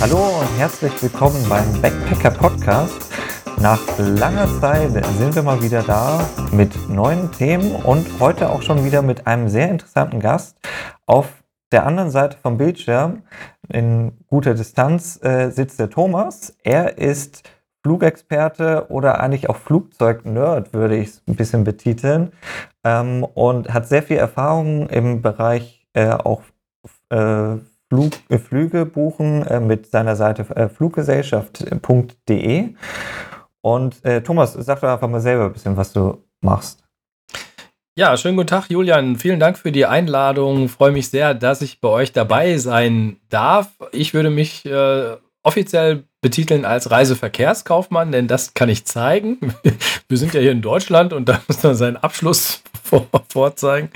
Hallo und herzlich willkommen beim Backpacker Podcast. Nach langer Zeit sind wir mal wieder da mit neuen Themen und heute auch schon wieder mit einem sehr interessanten Gast. Auf der anderen Seite vom Bildschirm in guter Distanz äh, sitzt der Thomas. Er ist Flugexperte oder eigentlich auch Flugzeugnerd, würde ich es ein bisschen betiteln, ähm, und hat sehr viel Erfahrung im Bereich äh, auch äh, Flug, äh, Flüge buchen äh, mit seiner Seite äh, fluggesellschaft.de. Und äh, Thomas, sag doch einfach mal selber ein bisschen, was du machst. Ja, schönen guten Tag, Julian. Vielen Dank für die Einladung. Freue mich sehr, dass ich bei euch dabei sein darf. Ich würde mich äh, offiziell betiteln als Reiseverkehrskaufmann, denn das kann ich zeigen. Wir sind ja hier in Deutschland und da muss man seinen Abschluss vor, vorzeigen.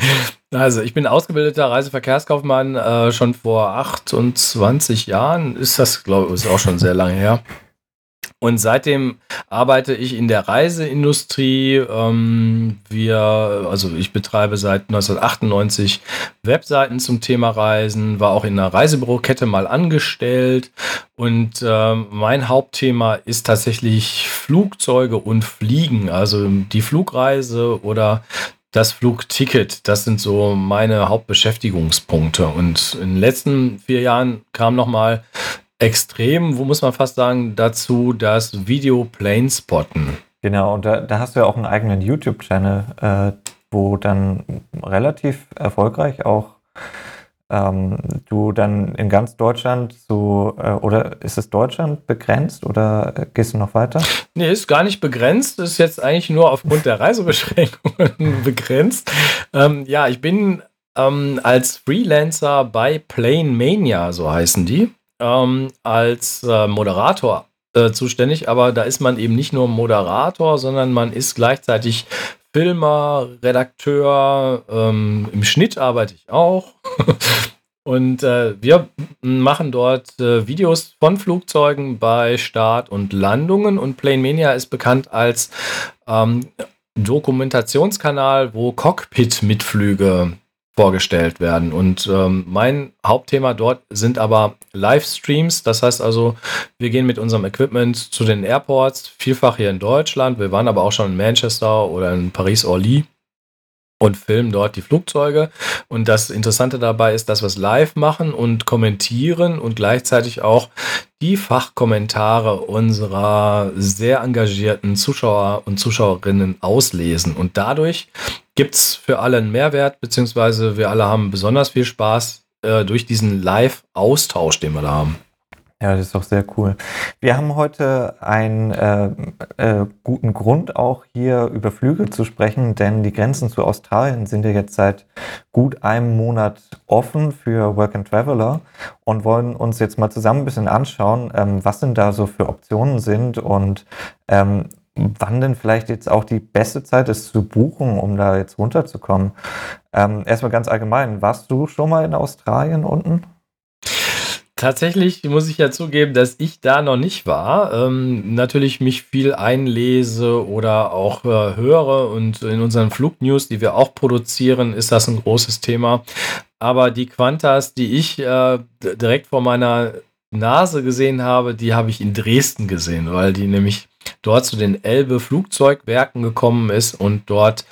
Also, ich bin ausgebildeter Reiseverkehrskaufmann äh, schon vor 28 Jahren. Ist das, glaube ich, ist auch schon sehr lange her. Und seitdem arbeite ich in der Reiseindustrie. Ähm, wir, also ich betreibe seit 1998 Webseiten zum Thema Reisen, war auch in einer Reisebürokette mal angestellt. Und äh, mein Hauptthema ist tatsächlich Flugzeuge und Fliegen, also die Flugreise oder das Flugticket, das sind so meine Hauptbeschäftigungspunkte. Und in den letzten vier Jahren kam nochmal extrem, wo muss man fast sagen, dazu das Video Plane Spotten. Genau, und da, da hast du ja auch einen eigenen YouTube-Channel, äh, wo dann relativ erfolgreich auch ähm, du dann in ganz Deutschland so, äh, oder ist es Deutschland begrenzt oder gehst du noch weiter? Nee, ist gar nicht begrenzt, ist jetzt eigentlich nur aufgrund der Reisebeschränkungen begrenzt. Ähm, ja, ich bin ähm, als Freelancer bei Plane Mania, so heißen die ähm, als äh, Moderator äh, zuständig, aber da ist man eben nicht nur Moderator, sondern man ist gleichzeitig Filmer, Redakteur, ähm, im Schnitt arbeite ich auch. und äh, wir machen dort äh, Videos von Flugzeugen bei Start und Landungen und Plane Mania ist bekannt als ähm, Dokumentationskanal, wo Cockpit-Mitflüge vorgestellt werden. Und ähm, mein Hauptthema dort sind aber Livestreams. Das heißt also, wir gehen mit unserem Equipment zu den Airports, vielfach hier in Deutschland. Wir waren aber auch schon in Manchester oder in Paris-Orly und filmen dort die Flugzeuge. Und das Interessante dabei ist, dass wir es live machen und kommentieren und gleichzeitig auch die Fachkommentare unserer sehr engagierten Zuschauer und Zuschauerinnen auslesen. Und dadurch gibt es für alle einen Mehrwert, beziehungsweise wir alle haben besonders viel Spaß äh, durch diesen Live-Austausch, den wir da haben. Ja, das ist doch sehr cool. Wir haben heute einen äh, äh, guten Grund, auch hier über Flüge zu sprechen, denn die Grenzen zu Australien sind ja jetzt seit gut einem Monat offen für Work and Traveler und wollen uns jetzt mal zusammen ein bisschen anschauen, ähm, was denn da so für Optionen sind und ähm, wann denn vielleicht jetzt auch die beste Zeit ist zu buchen, um da jetzt runterzukommen. Ähm, erstmal ganz allgemein, warst du schon mal in Australien unten? Tatsächlich muss ich ja zugeben, dass ich da noch nicht war. Ähm, natürlich mich viel einlese oder auch äh, höre und in unseren Flugnews, die wir auch produzieren, ist das ein großes Thema. Aber die Quantas, die ich äh, direkt vor meiner Nase gesehen habe, die habe ich in Dresden gesehen, weil die nämlich dort zu den Elbe Flugzeugwerken gekommen ist und dort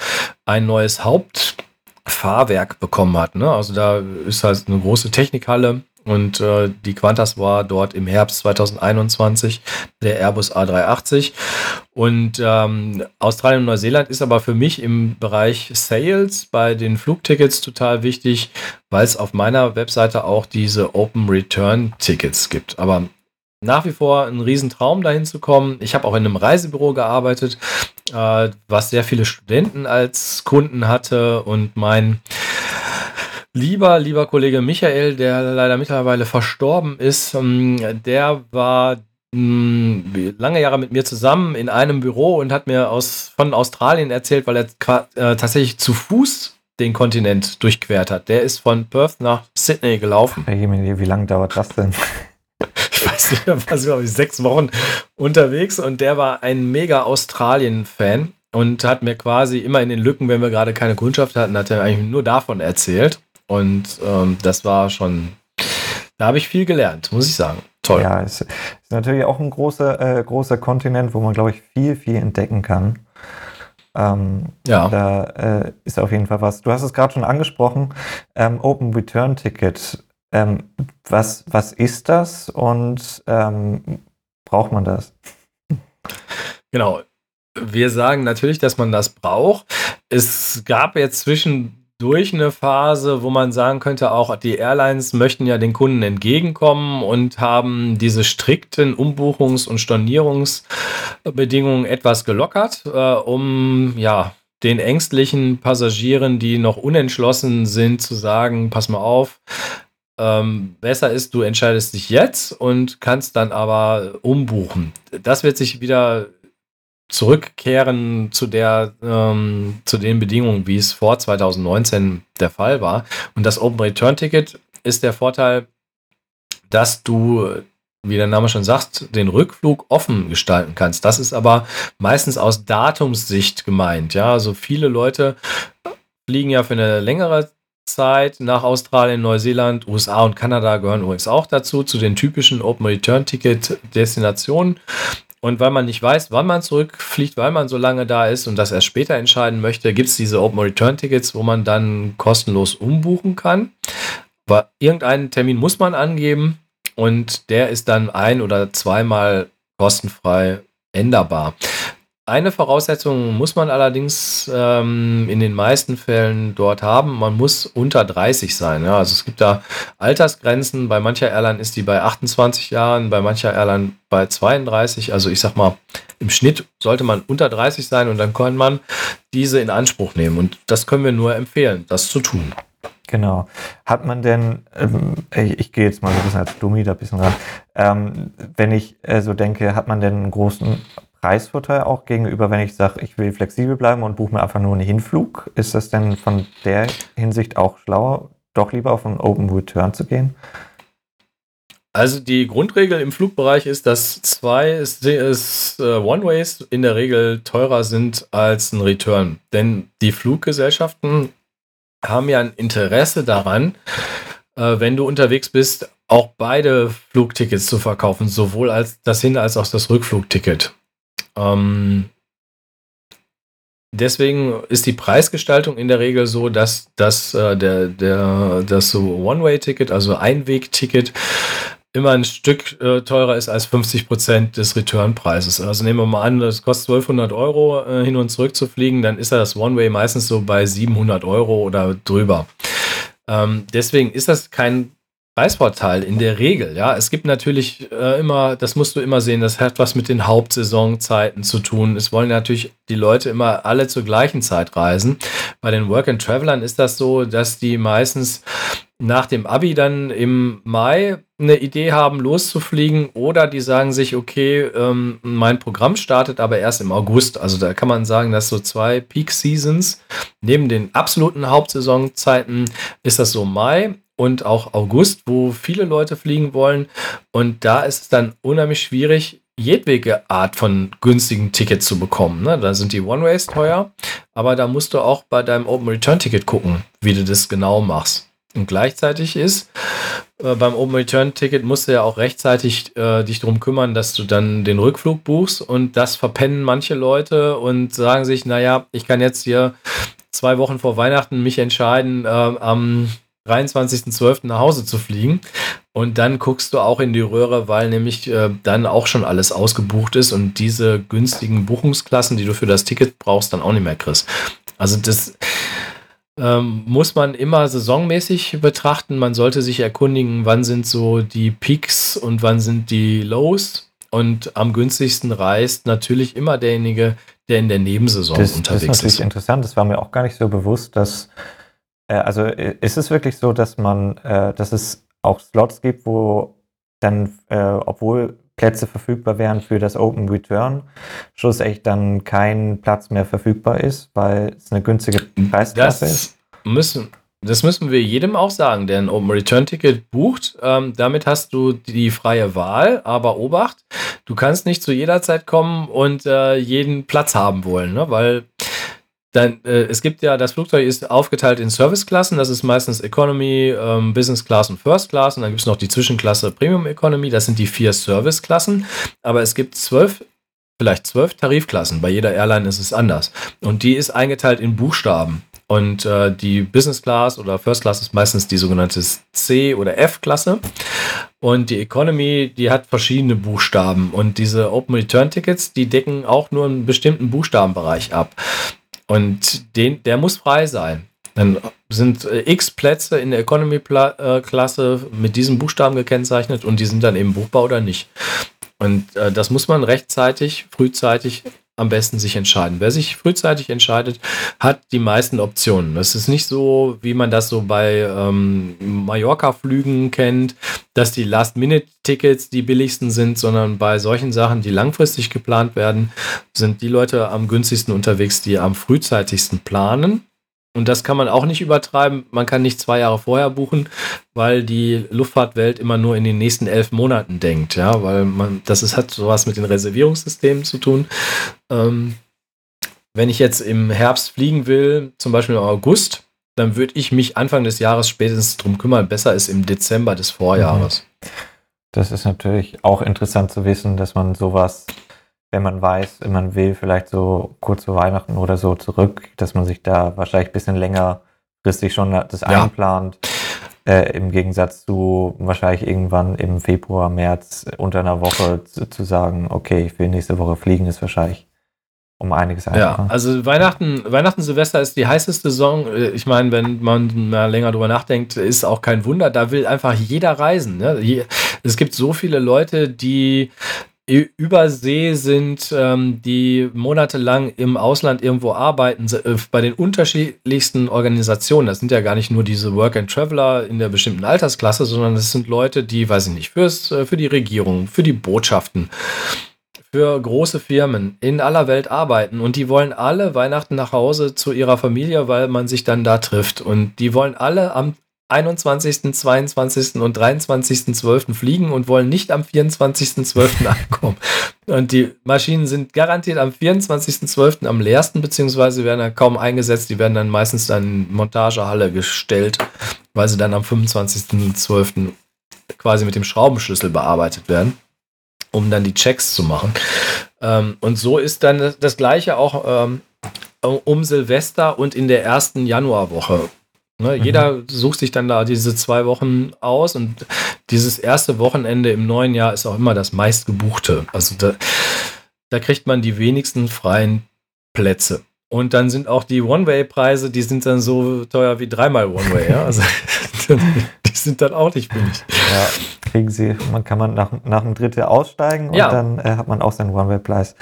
ein neues Hauptfahrwerk bekommen hat. Ne? Also da ist halt eine große Technikhalle und äh, die Qantas war dort im Herbst 2021 der Airbus A380. Und ähm, Australien und Neuseeland ist aber für mich im Bereich Sales bei den Flugtickets total wichtig, weil es auf meiner Webseite auch diese Open Return Tickets gibt. Aber nach wie vor ein Riesentraum, dahin zu kommen. Ich habe auch in einem Reisebüro gearbeitet, äh, was sehr viele Studenten als Kunden hatte und mein lieber, lieber Kollege Michael, der leider mittlerweile verstorben ist, ähm, der war hm, lange Jahre mit mir zusammen in einem Büro und hat mir aus, von Australien erzählt, weil er äh, tatsächlich zu Fuß den Kontinent durchquert hat. Der ist von Perth nach Sydney gelaufen. Wie lange dauert das denn? ich weiß nicht, da war glaube ich, sechs Wochen unterwegs und der war ein mega Australien-Fan und hat mir quasi immer in den Lücken, wenn wir gerade keine Kundschaft hatten, hat er eigentlich nur davon erzählt. Und ähm, das war schon, da habe ich viel gelernt, muss ich sagen. toll. Ja, es ist natürlich auch ein großer, äh, großer Kontinent, wo man, glaube ich, viel, viel entdecken kann. Ähm, ja. Da äh, ist auf jeden Fall was. Du hast es gerade schon angesprochen, ähm, Open Return Ticket. Ähm, was, was ist das und ähm, braucht man das? Genau. Wir sagen natürlich, dass man das braucht. Es gab jetzt zwischen durch eine Phase, wo man sagen könnte, auch die Airlines möchten ja den Kunden entgegenkommen und haben diese strikten Umbuchungs- und Stornierungsbedingungen etwas gelockert, äh, um ja den ängstlichen Passagieren, die noch unentschlossen sind, zu sagen, pass mal auf, ähm, besser ist, du entscheidest dich jetzt und kannst dann aber umbuchen. Das wird sich wieder zurückkehren zu der ähm, zu den Bedingungen, wie es vor 2019 der Fall war. Und das Open Return Ticket ist der Vorteil, dass du, wie der Name schon sagt, den Rückflug offen gestalten kannst. Das ist aber meistens aus Datumssicht gemeint. Ja, also viele Leute fliegen ja für eine längere Zeit nach Australien, Neuseeland, USA und Kanada gehören übrigens auch dazu, zu den typischen Open Return Ticket Destinationen. Und weil man nicht weiß, wann man zurückfliegt, weil man so lange da ist und das erst später entscheiden möchte, gibt es diese Open Return Tickets, wo man dann kostenlos umbuchen kann. Aber irgendeinen Termin muss man angeben und der ist dann ein oder zweimal kostenfrei änderbar. Eine Voraussetzung muss man allerdings ähm, in den meisten Fällen dort haben. Man muss unter 30 sein. Ja? Also es gibt da Altersgrenzen. Bei mancher Airline ist die bei 28 Jahren, bei mancher Airline bei 32. Also ich sag mal, im Schnitt sollte man unter 30 sein und dann kann man diese in Anspruch nehmen. Und das können wir nur empfehlen, das zu tun. Genau. Hat man denn, ähm, ich, ich, gehe jetzt mal so ein bisschen als Dummi da ein bisschen ran, ähm, wenn ich äh, so denke, hat man denn einen großen Preisvorteil auch gegenüber, wenn ich sage, ich will flexibel bleiben und buche mir einfach nur einen Hinflug? Ist das denn von der Hinsicht auch schlauer, doch lieber auf einen Open Return zu gehen? Also die Grundregel im Flugbereich ist, dass zwei äh, One-Ways in der Regel teurer sind als ein Return. Denn die Fluggesellschaften haben ja ein Interesse daran, äh, wenn du unterwegs bist, auch beide Flugtickets zu verkaufen, sowohl als das Hin- als auch das Rückflugticket. Ähm, deswegen ist die Preisgestaltung in der Regel so, dass, dass äh, der, der, das so One-Way-Ticket, also Einweg-Ticket, immer ein Stück äh, teurer ist als 50 Prozent des Return-Preises. Also nehmen wir mal an, das kostet 1200 Euro äh, hin und zurück zu fliegen, dann ist das One-Way meistens so bei 700 Euro oder drüber. Ähm, deswegen ist das kein Preisvorteil in der Regel, ja. Es gibt natürlich äh, immer, das musst du immer sehen, das hat was mit den Hauptsaisonzeiten zu tun. Es wollen natürlich die Leute immer alle zur gleichen Zeit reisen. Bei den Work-and-Travelern ist das so, dass die meistens nach dem Abi dann im Mai eine Idee haben, loszufliegen oder die sagen sich, okay, ähm, mein Programm startet aber erst im August. Also da kann man sagen, dass so zwei Peak Seasons neben den absoluten Hauptsaisonzeiten ist das so Mai und auch August, wo viele Leute fliegen wollen. Und da ist es dann unheimlich schwierig, jedwege Art von günstigen Ticket zu bekommen. Ne? Da sind die One-Ways teuer, aber da musst du auch bei deinem Open Return Ticket gucken, wie du das genau machst. Und gleichzeitig ist, äh, beim Open Return Ticket musst du ja auch rechtzeitig äh, dich darum kümmern, dass du dann den Rückflug buchst und das verpennen manche Leute und sagen sich, naja, ich kann jetzt hier zwei Wochen vor Weihnachten mich entscheiden, äh, am 23.12. nach Hause zu fliegen. Und dann guckst du auch in die Röhre, weil nämlich äh, dann auch schon alles ausgebucht ist und diese günstigen Buchungsklassen, die du für das Ticket brauchst, dann auch nicht mehr kriegst. Also das ähm, muss man immer saisonmäßig betrachten. Man sollte sich erkundigen, wann sind so die Peaks und wann sind die Lows. Und am günstigsten reist natürlich immer derjenige, der in der Nebensaison das, unterwegs ist. Das ist natürlich ist. interessant. Das war mir auch gar nicht so bewusst, dass äh, also äh, ist es wirklich so, dass man, äh, dass es auch Slots gibt, wo dann, äh, obwohl Plätze verfügbar wären für das Open Return, schlussendlich dann kein Platz mehr verfügbar ist, weil es eine günstige Preisklasse ist? Müssen, das müssen wir jedem auch sagen, der ein Open Return Ticket bucht. Ähm, damit hast du die freie Wahl, aber Obacht, du kannst nicht zu jeder Zeit kommen und äh, jeden Platz haben wollen, ne? weil dann, äh, es gibt ja, das Flugzeug ist aufgeteilt in Serviceklassen. Das ist meistens Economy, ähm, Business Class und First Class. Und dann gibt es noch die Zwischenklasse Premium Economy. Das sind die vier Serviceklassen. Aber es gibt zwölf, vielleicht zwölf Tarifklassen. Bei jeder Airline ist es anders. Und die ist eingeteilt in Buchstaben. Und äh, die Business Class oder First Class ist meistens die sogenannte C- oder F-Klasse. Und die Economy, die hat verschiedene Buchstaben. Und diese Open Return Tickets, die decken auch nur einen bestimmten Buchstabenbereich ab. Und den, der muss frei sein. Dann sind äh, x Plätze in der Economy-Klasse mit diesen Buchstaben gekennzeichnet und die sind dann eben buchbar oder nicht. Und äh, das muss man rechtzeitig, frühzeitig am besten sich entscheiden. Wer sich frühzeitig entscheidet, hat die meisten Optionen. Das ist nicht so, wie man das so bei ähm, Mallorca-Flügen kennt, dass die Last-Minute-Tickets die billigsten sind, sondern bei solchen Sachen, die langfristig geplant werden, sind die Leute am günstigsten unterwegs, die am frühzeitigsten planen und das kann man auch nicht übertreiben. Man kann nicht zwei Jahre vorher buchen, weil die Luftfahrtwelt immer nur in den nächsten elf Monaten denkt. Ja, weil man, das ist, hat sowas mit den Reservierungssystemen zu tun. Ähm, wenn ich jetzt im Herbst fliegen will, zum Beispiel im August, dann würde ich mich Anfang des Jahres spätestens drum kümmern. Besser ist im Dezember des Vorjahres. Das ist natürlich auch interessant zu wissen, dass man sowas wenn man weiß, man will vielleicht so kurz vor Weihnachten oder so zurück, dass man sich da wahrscheinlich ein bisschen längerfristig schon das ja. einplant. Äh, Im Gegensatz zu wahrscheinlich irgendwann im Februar, März unter einer Woche zu, zu sagen, okay, ich will nächste Woche fliegen, ist wahrscheinlich um einiges einfacher. Ja, also Weihnachten, Weihnachten, Silvester ist die heißeste Saison. Äh, ich meine, wenn man mal länger drüber nachdenkt, ist auch kein Wunder. Da will einfach jeder reisen. Ne? Es gibt so viele Leute, die Übersee sind, ähm, die monatelang im Ausland irgendwo arbeiten, äh, bei den unterschiedlichsten Organisationen. Das sind ja gar nicht nur diese Work and Traveler in der bestimmten Altersklasse, sondern das sind Leute, die, weiß ich nicht, fürs, äh, für die Regierung, für die Botschaften, für große Firmen in aller Welt arbeiten und die wollen alle Weihnachten nach Hause zu ihrer Familie, weil man sich dann da trifft. Und die wollen alle am 21., 22. und 23.12. fliegen und wollen nicht am 24.12. ankommen. Und die Maschinen sind garantiert am 24.12. am leersten, beziehungsweise werden dann kaum eingesetzt. Die werden dann meistens dann in Montagehalle gestellt, weil sie dann am 25.12. quasi mit dem Schraubenschlüssel bearbeitet werden, um dann die Checks zu machen. Ähm, und so ist dann das Gleiche auch ähm, um Silvester und in der ersten Januarwoche Ne, mhm. Jeder sucht sich dann da diese zwei Wochen aus und dieses erste Wochenende im neuen Jahr ist auch immer das meistgebuchte. Also da, da kriegt man die wenigsten freien Plätze. Und dann sind auch die One-Way-Preise, die sind dann so teuer wie dreimal One-Way. Ja? Also, die sind dann auch nicht billig. Ja, kriegen sie, man kann man nach, nach dem Drittel aussteigen und ja. dann äh, hat man auch seinen One-Way-Preis.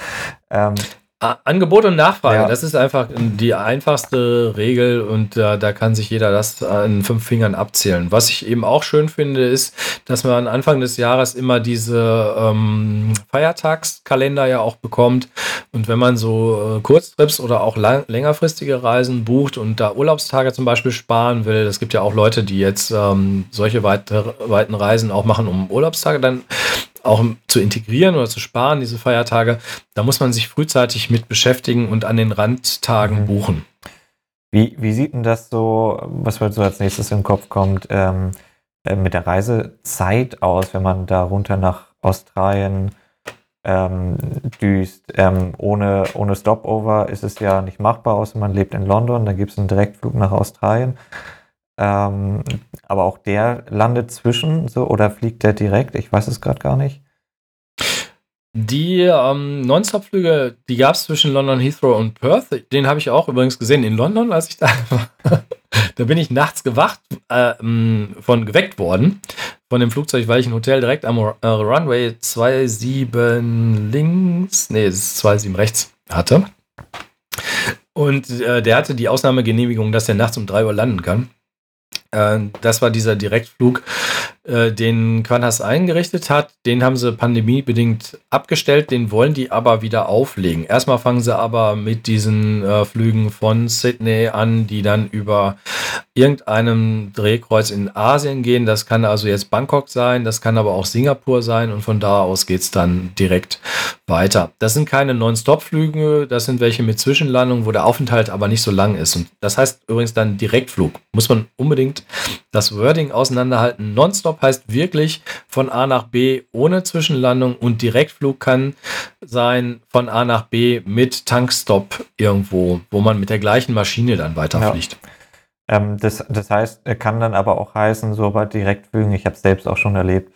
Ähm, Angebot und Nachfrage, ja. das ist einfach die einfachste Regel und äh, da kann sich jeder das an fünf Fingern abzählen. Was ich eben auch schön finde, ist, dass man Anfang des Jahres immer diese ähm, Feiertagskalender ja auch bekommt und wenn man so äh, Kurztrips oder auch lang, längerfristige Reisen bucht und da Urlaubstage zum Beispiel sparen will, es gibt ja auch Leute, die jetzt ähm, solche weite, weiten Reisen auch machen, um Urlaubstage dann auch zu integrieren oder zu sparen, diese Feiertage, da muss man sich frühzeitig mit beschäftigen und an den Randtagen mhm. buchen. Wie, wie sieht denn das so, was mir so als nächstes in den Kopf kommt, ähm, äh, mit der Reisezeit aus, wenn man da runter nach Australien ähm, düst? Ähm, ohne, ohne Stopover ist es ja nicht machbar, außer man lebt in London, da gibt es einen Direktflug nach Australien. Ähm, aber auch der landet zwischen, so oder fliegt der direkt? Ich weiß es gerade gar nicht. Die ähm, Nonstop-Flüge, die gab es zwischen London, Heathrow und Perth. Den habe ich auch übrigens gesehen in London, als ich da war. da bin ich nachts gewacht, äh, von geweckt worden von dem Flugzeug, weil ich ein Hotel direkt am äh, Runway 27 links, nee, es ist 27 rechts hatte. Und äh, der hatte die Ausnahmegenehmigung, dass er nachts um 3 Uhr landen kann. Äh, das war dieser Direktflug, äh, den Qantas eingerichtet hat. Den haben sie pandemiebedingt abgestellt, den wollen die aber wieder auflegen. Erstmal fangen sie aber mit diesen äh, Flügen von Sydney an, die dann über irgendeinem Drehkreuz in Asien gehen. Das kann also jetzt Bangkok sein, das kann aber auch Singapur sein und von da aus geht es dann direkt weiter. Das sind keine Non-Stop-Flüge, das sind welche mit Zwischenlandung, wo der Aufenthalt aber nicht so lang ist. Und das heißt übrigens dann Direktflug. Muss man unbedingt das Wording auseinanderhalten. Non-Stop heißt wirklich von A nach B ohne Zwischenlandung und Direktflug kann sein von A nach B mit Tankstop irgendwo, wo man mit der gleichen Maschine dann weiterfliegt. Ja. Ähm, das, das heißt, kann dann aber auch heißen, so bei Direktflügen, ich habe es selbst auch schon erlebt,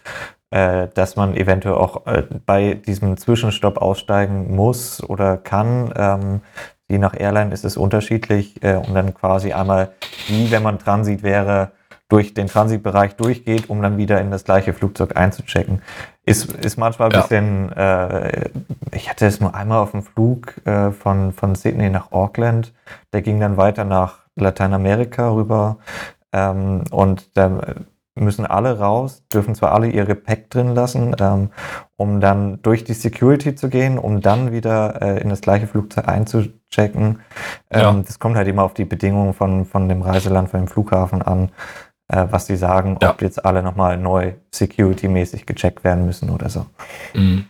äh, dass man eventuell auch äh, bei diesem Zwischenstopp aussteigen muss oder kann. Je nach Airline ist es unterschiedlich äh, und dann quasi einmal, wie wenn man Transit wäre, durch den Transitbereich durchgeht, um dann wieder in das gleiche Flugzeug einzuchecken. Ist, ist manchmal ein ja. bisschen, äh, ich hatte es nur einmal auf dem Flug äh, von, von Sydney nach Auckland, der ging dann weiter nach Lateinamerika rüber ähm, und da müssen alle raus, dürfen zwar alle ihr Gepäck drin lassen, ähm, um dann durch die Security zu gehen, um dann wieder äh, in das gleiche Flugzeug einzuchecken. Ähm, ja. Das kommt halt immer auf die Bedingungen von, von dem Reiseland, von dem Flughafen an äh, was sie sagen, ja. ob jetzt alle nochmal neu security-mäßig gecheckt werden müssen oder so. Mhm.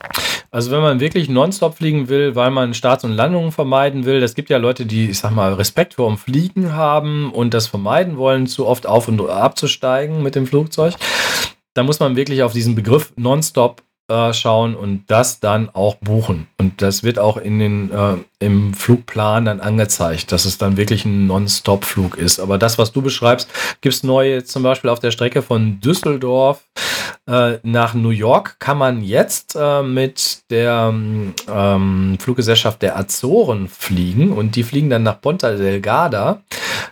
Also wenn man wirklich nonstop fliegen will, weil man Starts und Landungen vermeiden will, es gibt ja Leute, die, ich sag mal, Respekt vor dem Fliegen haben und das vermeiden wollen, zu oft auf und abzusteigen mit dem Flugzeug, da muss man wirklich auf diesen Begriff nonstop äh, schauen und das dann auch buchen. Und das wird auch in den, äh, im Flugplan dann angezeigt, dass es dann wirklich ein Non-Stop-Flug ist. Aber das, was du beschreibst, gibt es neu zum Beispiel auf der Strecke von Düsseldorf äh, nach New York kann man jetzt äh, mit der ähm, Fluggesellschaft der Azoren fliegen und die fliegen dann nach Ponta Delgada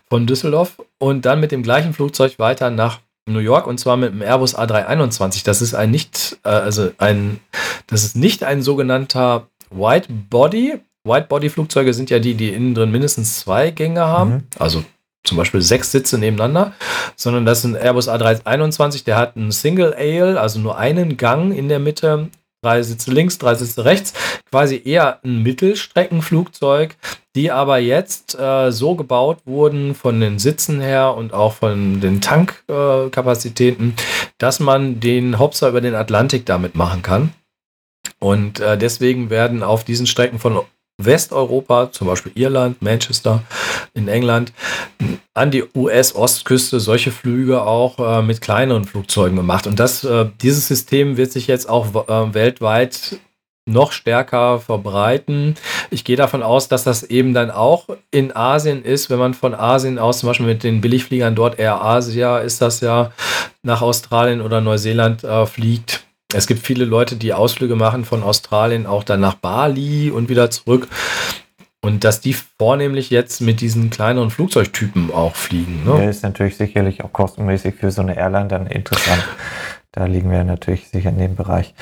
von Düsseldorf und dann mit dem gleichen Flugzeug weiter nach New York und zwar mit dem Airbus A321. Das ist ein nicht, äh, also ein, das ist nicht ein sogenannter White Body. White Body Flugzeuge sind ja die, die innen drin mindestens zwei Gänge haben, mhm. also zum Beispiel sechs Sitze nebeneinander, sondern das ist ein Airbus A321, der hat einen Single Ale, also nur einen Gang in der Mitte, drei Sitze links, drei Sitze rechts, quasi eher ein Mittelstreckenflugzeug, die aber jetzt äh, so gebaut wurden von den Sitzen her und auch von den Tankkapazitäten, dass man den Hopser über den Atlantik damit machen kann. Und äh, deswegen werden auf diesen Strecken von Westeuropa, zum Beispiel Irland, Manchester in England, an die US-Ostküste solche Flüge auch äh, mit kleineren Flugzeugen gemacht. Und das, äh, dieses System wird sich jetzt auch äh, weltweit noch stärker verbreiten. Ich gehe davon aus, dass das eben dann auch in Asien ist, wenn man von Asien aus, zum Beispiel mit den Billigfliegern dort, Air Asia ist das ja, nach Australien oder Neuseeland äh, fliegt. Es gibt viele Leute, die Ausflüge machen von Australien auch dann nach Bali und wieder zurück. Und dass die vornehmlich jetzt mit diesen kleineren Flugzeugtypen auch fliegen. Ne? Ja, ist natürlich sicherlich auch kostenmäßig für so eine Airline dann interessant. Da liegen wir natürlich sicher in dem Bereich.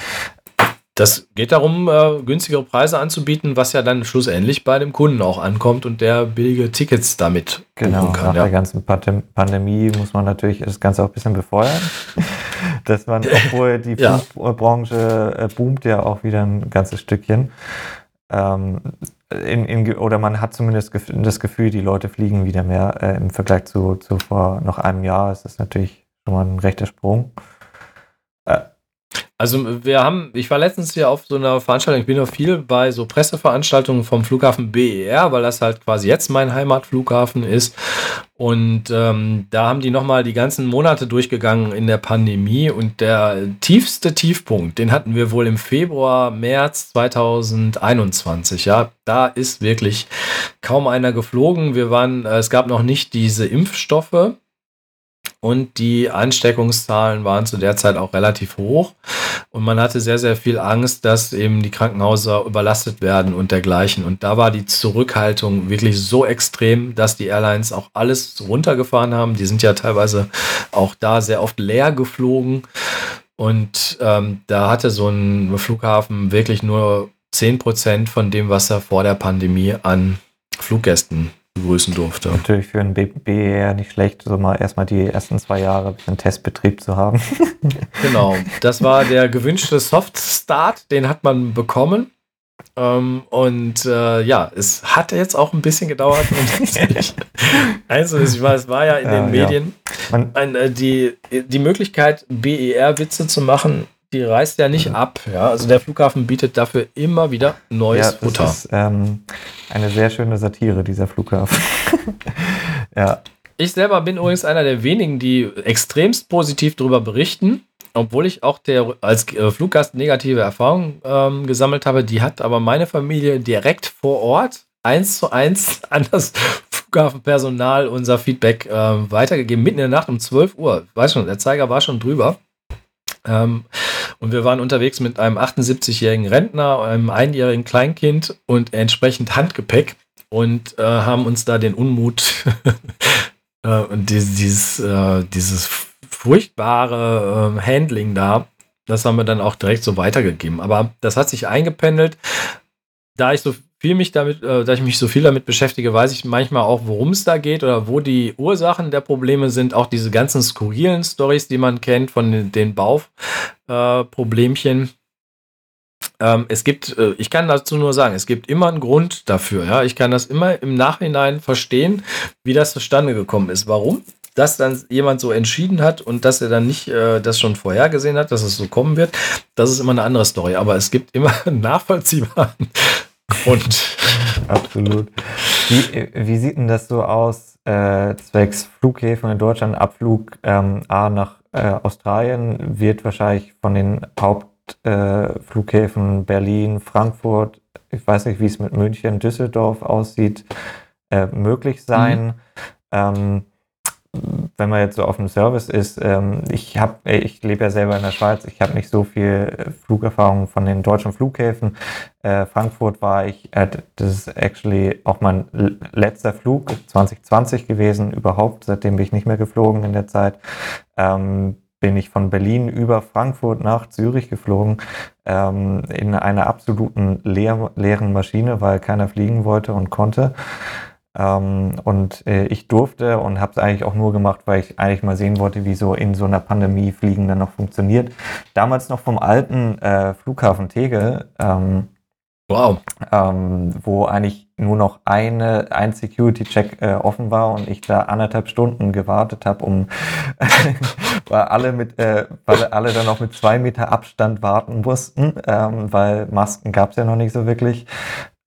Das geht darum, äh, günstigere Preise anzubieten, was ja dann schlussendlich bei dem Kunden auch ankommt und der billige Tickets damit genau, kann. Nach ja. der ganzen Pandemie muss man natürlich das Ganze auch ein bisschen befeuern. dass man, obwohl die ja. Flugbanche äh, boomt ja auch wieder ein ganzes Stückchen. Ähm, in, in, oder man hat zumindest das Gefühl, die Leute fliegen wieder mehr. Äh, Im Vergleich zu, zu vor noch einem Jahr ist das natürlich schon mal ein rechter Sprung. Also wir haben, ich war letztens hier auf so einer Veranstaltung, ich bin noch viel bei so Presseveranstaltungen vom Flughafen BER, weil das halt quasi jetzt mein Heimatflughafen ist. Und ähm, da haben die nochmal die ganzen Monate durchgegangen in der Pandemie und der tiefste Tiefpunkt, den hatten wir wohl im Februar, März 2021. Ja, da ist wirklich kaum einer geflogen. Wir waren, äh, es gab noch nicht diese Impfstoffe und die Ansteckungszahlen waren zu der Zeit auch relativ hoch. Und man hatte sehr, sehr viel Angst, dass eben die Krankenhäuser überlastet werden und dergleichen. Und da war die Zurückhaltung wirklich so extrem, dass die Airlines auch alles runtergefahren haben. Die sind ja teilweise auch da sehr oft leer geflogen. Und ähm, da hatte so ein Flughafen wirklich nur 10% von dem, was er vor der Pandemie an Fluggästen begrüßen durfte. Natürlich für ein BER nicht schlecht, so mal erstmal die ersten zwei Jahre ein bisschen Testbetrieb zu haben. genau, das war der gewünschte Soft Start, den hat man bekommen. Ähm, und äh, ja, es hat jetzt auch ein bisschen gedauert. also, ich weiß, es war ja in den äh, Medien ja. ein, äh, die, die Möglichkeit, BER-Witze zu machen, die reißt ja nicht ab. Ja? Also der Flughafen bietet dafür immer wieder neues ja, das Futter. Ist, ähm, eine sehr schöne Satire, dieser Flughafen. ja. Ich selber bin übrigens einer der wenigen, die extremst positiv darüber berichten obwohl ich auch der, als äh, Fluggast negative Erfahrungen ähm, gesammelt habe, die hat aber meine Familie direkt vor Ort eins zu eins an das Flughafenpersonal unser Feedback äh, weitergegeben, mitten in der Nacht um 12 Uhr. Weiß schon, der Zeiger war schon drüber. Ähm, und wir waren unterwegs mit einem 78-jährigen Rentner, einem einjährigen Kleinkind und entsprechend Handgepäck und äh, haben uns da den Unmut äh, und dieses, äh, dieses furchtbare äh, Handling da. Das haben wir dann auch direkt so weitergegeben. Aber das hat sich eingependelt. Da ich so viel mich damit, äh, da ich mich so viel damit beschäftige, weiß ich manchmal auch, worum es da geht oder wo die Ursachen der Probleme sind. Auch diese ganzen skurrilen Stories, die man kennt von den, den Bauproblemchen. Äh, ähm, es gibt, äh, ich kann dazu nur sagen, es gibt immer einen Grund dafür. Ja, ich kann das immer im Nachhinein verstehen, wie das zustande gekommen ist. Warum? dass dann jemand so entschieden hat und dass er dann nicht äh, das schon vorhergesehen hat, dass es so kommen wird, das ist immer eine andere Story. Aber es gibt immer nachvollziehbaren Grund. Absolut. Wie, wie sieht denn das so aus, äh, zwecks Flughäfen in Deutschland? Abflug ähm, A nach äh, Australien wird wahrscheinlich von den Hauptflughäfen äh, Berlin, Frankfurt, ich weiß nicht, wie es mit München, Düsseldorf aussieht, äh, möglich sein. Mhm. Ähm, wenn man jetzt so auf dem Service ist, ähm, ich habe, ich lebe ja selber in der Schweiz, ich habe nicht so viel äh, Flugerfahrung von den deutschen Flughäfen. Äh, Frankfurt war ich, äh, das ist actually auch mein letzter Flug 2020 gewesen, überhaupt, seitdem bin ich nicht mehr geflogen in der Zeit. Ähm, bin ich von Berlin über Frankfurt nach Zürich geflogen, ähm, in einer absoluten leer, leeren Maschine, weil keiner fliegen wollte und konnte. Ähm, und äh, ich durfte und habe es eigentlich auch nur gemacht, weil ich eigentlich mal sehen wollte, wie so in so einer Pandemie Fliegen dann noch funktioniert. Damals noch vom alten äh, Flughafen Tegel. Ähm, wow. Ähm, wo eigentlich nur noch eine, ein Security-Check äh, offen war und ich da anderthalb Stunden gewartet habe, um weil alle mit, äh, weil alle dann auch mit zwei Meter Abstand warten mussten, ähm, weil Masken gab es ja noch nicht so wirklich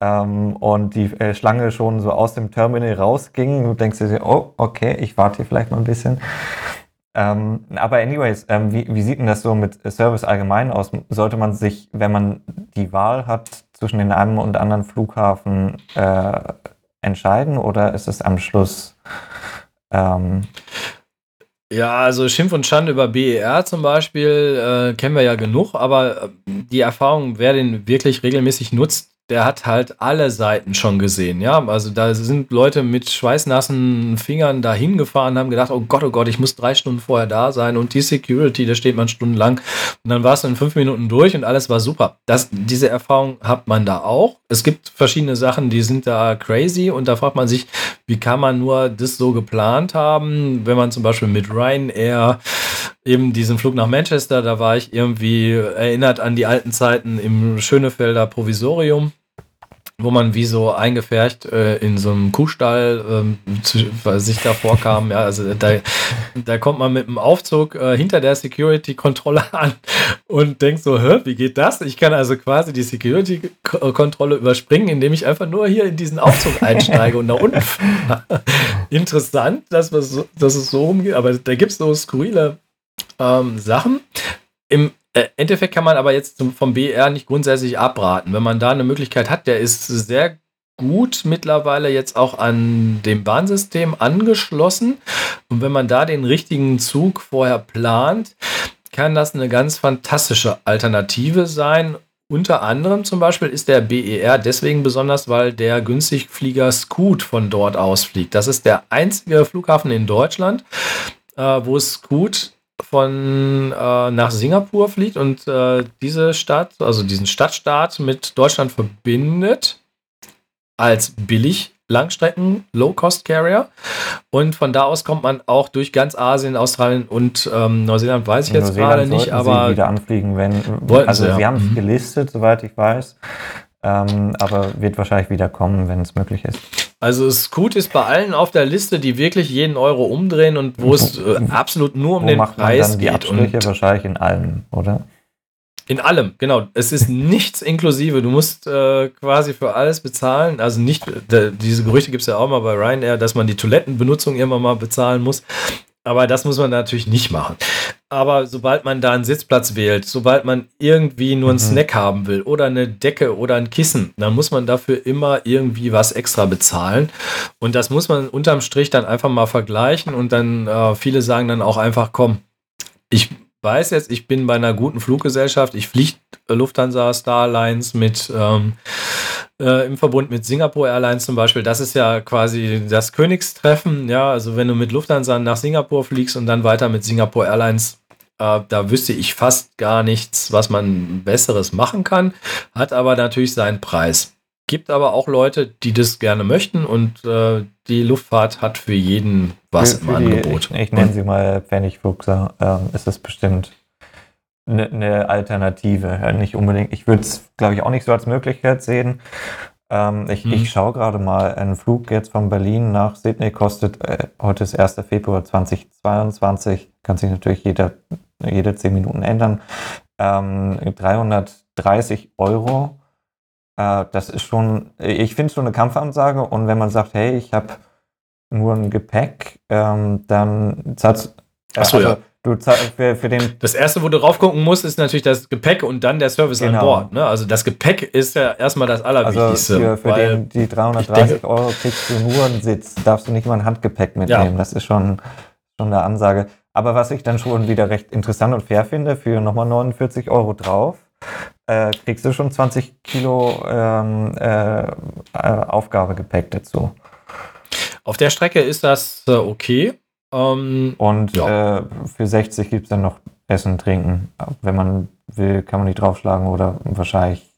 ähm, und die äh, Schlange schon so aus dem Terminal rausging. Du denkst dir, oh, okay, ich warte hier vielleicht noch ein bisschen. Ähm, aber anyways, ähm, wie, wie sieht denn das so mit Service allgemein aus? Sollte man sich, wenn man die Wahl hat, zwischen den einen und anderen Flughafen äh, entscheiden oder ist es am Schluss? Ähm, ja, also Schimpf und Schande über BER zum Beispiel äh, kennen wir ja genug, aber äh, die Erfahrung, wer den wirklich regelmäßig nutzt, der hat halt alle Seiten schon gesehen, ja. Also da sind Leute mit schweißnassen Fingern da hingefahren, haben gedacht, oh Gott, oh Gott, ich muss drei Stunden vorher da sein und die Security, da steht man stundenlang. Und dann war es in fünf Minuten durch und alles war super. Das, diese Erfahrung hat man da auch. Es gibt verschiedene Sachen, die sind da crazy und da fragt man sich, wie kann man nur das so geplant haben, wenn man zum Beispiel mit Ryanair eben diesen Flug nach Manchester, da war ich irgendwie erinnert an die alten Zeiten im Schönefelder Provisorium wo man wie so eingefärcht äh, in so einem Kuhstall zu, sich da vorkam. Ja, also da, da kommt man mit einem Aufzug äh, hinter der Security-Kontrolle an und denkt so, hä, wie geht das? Ich kann also quasi die Security-Kontrolle überspringen, indem ich einfach nur hier in diesen Aufzug einsteige und nach unten fahre. Interessant, dass, so, dass es so rumgeht, aber da gibt es so skurrile ähm, Sachen. Im äh, Endeffekt kann man aber jetzt vom BR nicht grundsätzlich abraten. Wenn man da eine Möglichkeit hat, der ist sehr gut mittlerweile jetzt auch an dem Bahnsystem angeschlossen. Und wenn man da den richtigen Zug vorher plant, kann das eine ganz fantastische Alternative sein. Unter anderem zum Beispiel ist der BER deswegen besonders, weil der Günstigflieger Scoot von dort aus fliegt. Das ist der einzige Flughafen in Deutschland, äh, wo Scoot von äh, nach Singapur fliegt und äh, diese Stadt, also diesen Stadtstaat mit Deutschland verbindet als billig Langstrecken Low-Cost-Carrier. Und von da aus kommt man auch durch ganz Asien, Australien und ähm, Neuseeland, weiß ich jetzt gerade nicht, aber. Sie wieder anfliegen, wenn. Also, sie, ja. sie haben es mhm. gelistet, soweit ich weiß. Ähm, aber wird wahrscheinlich wieder kommen, wenn es möglich ist. Also Scoot ist bei allen auf der Liste, die wirklich jeden Euro umdrehen und wo es äh, absolut nur um wo den macht Preis man dann die geht. Abstriche und wahrscheinlich in allem, oder? In allem, genau. Es ist nichts inklusive. Du musst äh, quasi für alles bezahlen. Also nicht, äh, diese Gerüchte gibt es ja auch mal bei Ryanair, dass man die Toilettenbenutzung immer mal bezahlen muss. Aber das muss man natürlich nicht machen. Aber sobald man da einen Sitzplatz wählt, sobald man irgendwie nur einen mhm. Snack haben will oder eine Decke oder ein Kissen, dann muss man dafür immer irgendwie was extra bezahlen. Und das muss man unterm Strich dann einfach mal vergleichen und dann äh, viele sagen dann auch einfach, komm, ich weiß jetzt, ich bin bei einer guten Fluggesellschaft, ich fliege Lufthansa, Star Alliance mit ähm, äh, im Verbund mit Singapore Airlines zum Beispiel. Das ist ja quasi das Königstreffen. Ja, also wenn du mit Lufthansa nach Singapur fliegst und dann weiter mit Singapore Airlines äh, da wüsste ich fast gar nichts, was man Besseres machen kann, hat aber natürlich seinen Preis. Gibt aber auch Leute, die das gerne möchten und äh, die Luftfahrt hat für jeden was im Angebot. Die, ich, ich nenne sie mal Pfennigfuchser, ähm, ist es bestimmt eine, eine Alternative. Nicht unbedingt, ich würde es, glaube ich, auch nicht so als Möglichkeit sehen. Ähm, ich, hm. ich schaue gerade mal, ein Flug jetzt von Berlin nach Sydney kostet, äh, heute ist 1. Februar 2022, kann sich natürlich jeder, jede 10 Minuten ändern, ähm, 330 Euro äh, das ist schon, ich finde es schon eine Kampfansage und wenn man sagt, hey, ich habe nur ein Gepäck, ähm, dann zahlst äh, Achso, also, ja. Du zahlst für, für den. Das erste, wo du drauf gucken musst, ist natürlich das Gepäck und dann der Service genau. an Bord. Ne? Also das Gepäck ist ja erstmal das Allerwichtigste. Also für, für den, die 330 denke, Euro kriegst du nur einen Sitz, darfst du nicht mal ein Handgepäck mitnehmen. Ja. Das ist schon, schon eine Ansage. Aber was ich dann schon wieder recht interessant und fair finde, für nochmal 49 Euro drauf, äh, kriegst du schon 20 Kilo ähm, äh, äh, Aufgabegepäck dazu. Auf der Strecke ist das äh, okay. Ähm, und ja. Äh, für 60 gibt es dann noch Essen, Trinken. Wenn man will, kann man die draufschlagen oder wahrscheinlich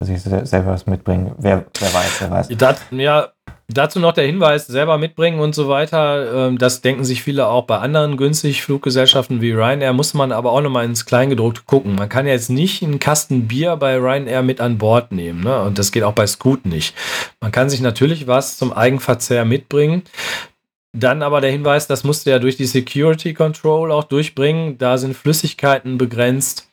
sich selber was mitbringen. Wer, wer weiß, wer weiß. Das, ja, Dazu noch der Hinweis, selber mitbringen und so weiter. Ähm, das denken sich viele auch bei anderen günstig Fluggesellschaften wie Ryanair. Muss man aber auch nochmal ins Kleingedruckte gucken. Man kann jetzt nicht einen Kasten Bier bei Ryanair mit an Bord nehmen. Ne? Und das geht auch bei Scoot nicht. Man kann sich natürlich was zum Eigenverzehr mitbringen. Dann aber der Hinweis, das musst du ja durch die Security Control auch durchbringen. Da sind Flüssigkeiten begrenzt.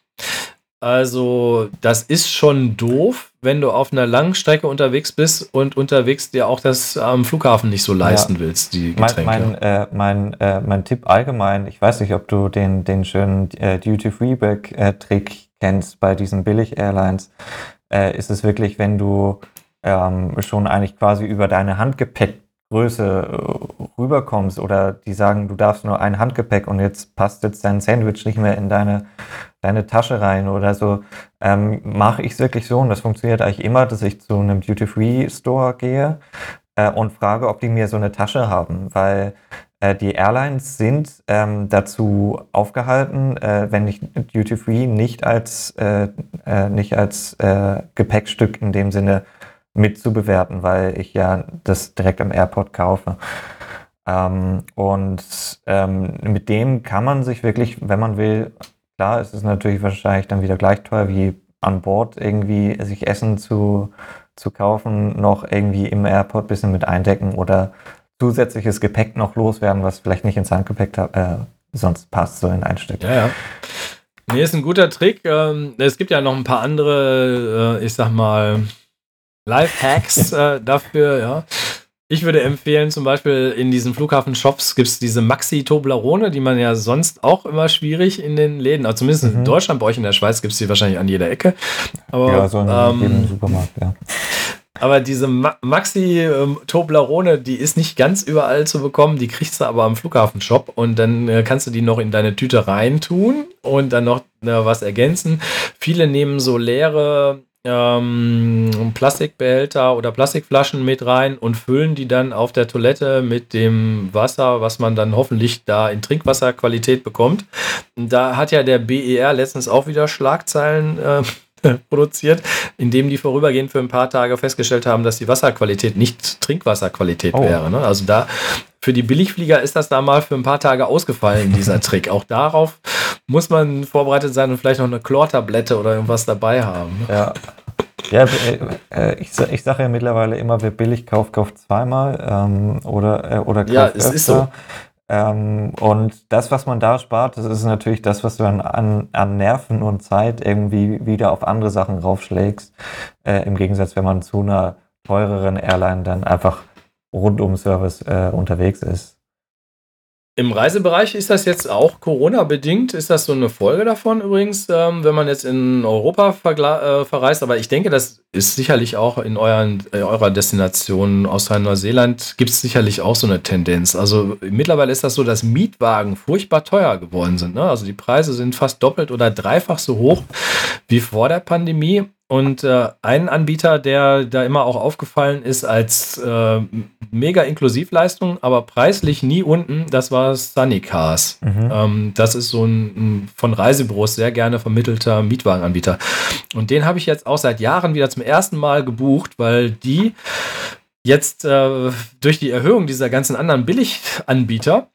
Also, das ist schon doof, wenn du auf einer langen Strecke unterwegs bist und unterwegs dir auch das am Flughafen nicht so leisten ja. willst, die Getränke. Mein, mein, äh, mein, äh, mein, Tipp allgemein, ich weiß nicht, ob du den, den schönen äh, Duty-Free-Bag-Trick kennst bei diesen Billig-Airlines, äh, ist es wirklich, wenn du ähm, schon eigentlich quasi über deine Handgepäck Größe äh, rüberkommst oder die sagen, du darfst nur ein Handgepäck und jetzt passt jetzt dein Sandwich nicht mehr in deine, deine Tasche rein oder so, ähm, mache ich es wirklich so und das funktioniert eigentlich immer, dass ich zu einem Duty-Free-Store gehe äh, und frage, ob die mir so eine Tasche haben, weil äh, die Airlines sind ähm, dazu aufgehalten, äh, wenn ich Duty-Free nicht als, äh, äh, nicht als Gepäckstück in dem Sinne mitzubewerten, weil ich ja das direkt am Airport kaufe. Ähm, und ähm, mit dem kann man sich wirklich, wenn man will, klar, es ist natürlich wahrscheinlich dann wieder gleich teuer wie an Bord irgendwie sich Essen zu, zu kaufen, noch irgendwie im Airport ein bisschen mit eindecken oder zusätzliches Gepäck noch loswerden, was vielleicht nicht ins Handgepäck äh, sonst passt, so in ein Stück. Ja, ja. Nee, ist ein guter Trick. Ähm, es gibt ja noch ein paar andere, äh, ich sag mal, Live-Hacks äh, dafür, ja. Ich würde empfehlen, zum Beispiel in diesen Flughafen-Shops gibt es diese Maxi-Toblerone, die man ja sonst auch immer schwierig in den Läden, also zumindest mhm. in Deutschland, bei euch in der Schweiz gibt es die wahrscheinlich an jeder Ecke. Aber, ja, so in ähm, jedem Supermarkt, ja. Aber diese Ma Maxi-Toblerone, die ist nicht ganz überall zu bekommen, die kriegst du aber am Flughafen-Shop und dann äh, kannst du die noch in deine Tüte reintun und dann noch äh, was ergänzen. Viele nehmen so leere ähm, Plastikbehälter oder Plastikflaschen mit rein und füllen die dann auf der Toilette mit dem Wasser, was man dann hoffentlich da in Trinkwasserqualität bekommt. Da hat ja der BER letztens auch wieder Schlagzeilen äh, produziert, indem die vorübergehend für ein paar Tage festgestellt haben, dass die Wasserqualität nicht Trinkwasserqualität oh. wäre. Ne? Also da für die Billigflieger ist das da mal für ein paar Tage ausgefallen, dieser Trick. Auch darauf muss man vorbereitet sein und vielleicht noch eine Chlortablette oder irgendwas dabei haben. Ne? Ja. Ja, äh, äh, ich, ich sage ja mittlerweile immer, wer billig kauft, kauft zweimal ähm, oder, äh, oder kauft Ja, es öfter. ist so. Ähm, und das, was man da spart, das ist natürlich das, was du dann an, an Nerven und Zeit irgendwie wieder auf andere Sachen raufschlägst. Äh, Im Gegensatz, wenn man zu einer teureren Airline dann einfach Rundum-Service äh, unterwegs ist. Im Reisebereich ist das jetzt auch Corona-bedingt? Ist das so eine Folge davon übrigens, ähm, wenn man jetzt in Europa äh, verreist? Aber ich denke, das ist sicherlich auch in euren, äh, eurer Destination Australien, Neuseeland, gibt es sicherlich auch so eine Tendenz. Also mittlerweile ist das so, dass Mietwagen furchtbar teuer geworden sind. Ne? Also die Preise sind fast doppelt oder dreifach so hoch wie vor der Pandemie. Und äh, ein Anbieter, der da immer auch aufgefallen ist als äh, mega Inklusivleistung, aber preislich nie unten, das war Sunnycars. Mhm. Ähm, das ist so ein, ein, von Reisebüros sehr gerne vermittelter Mietwagenanbieter. Und den habe ich jetzt auch seit Jahren wieder zum ersten Mal gebucht, weil die jetzt äh, durch die Erhöhung dieser ganzen anderen Billiganbieter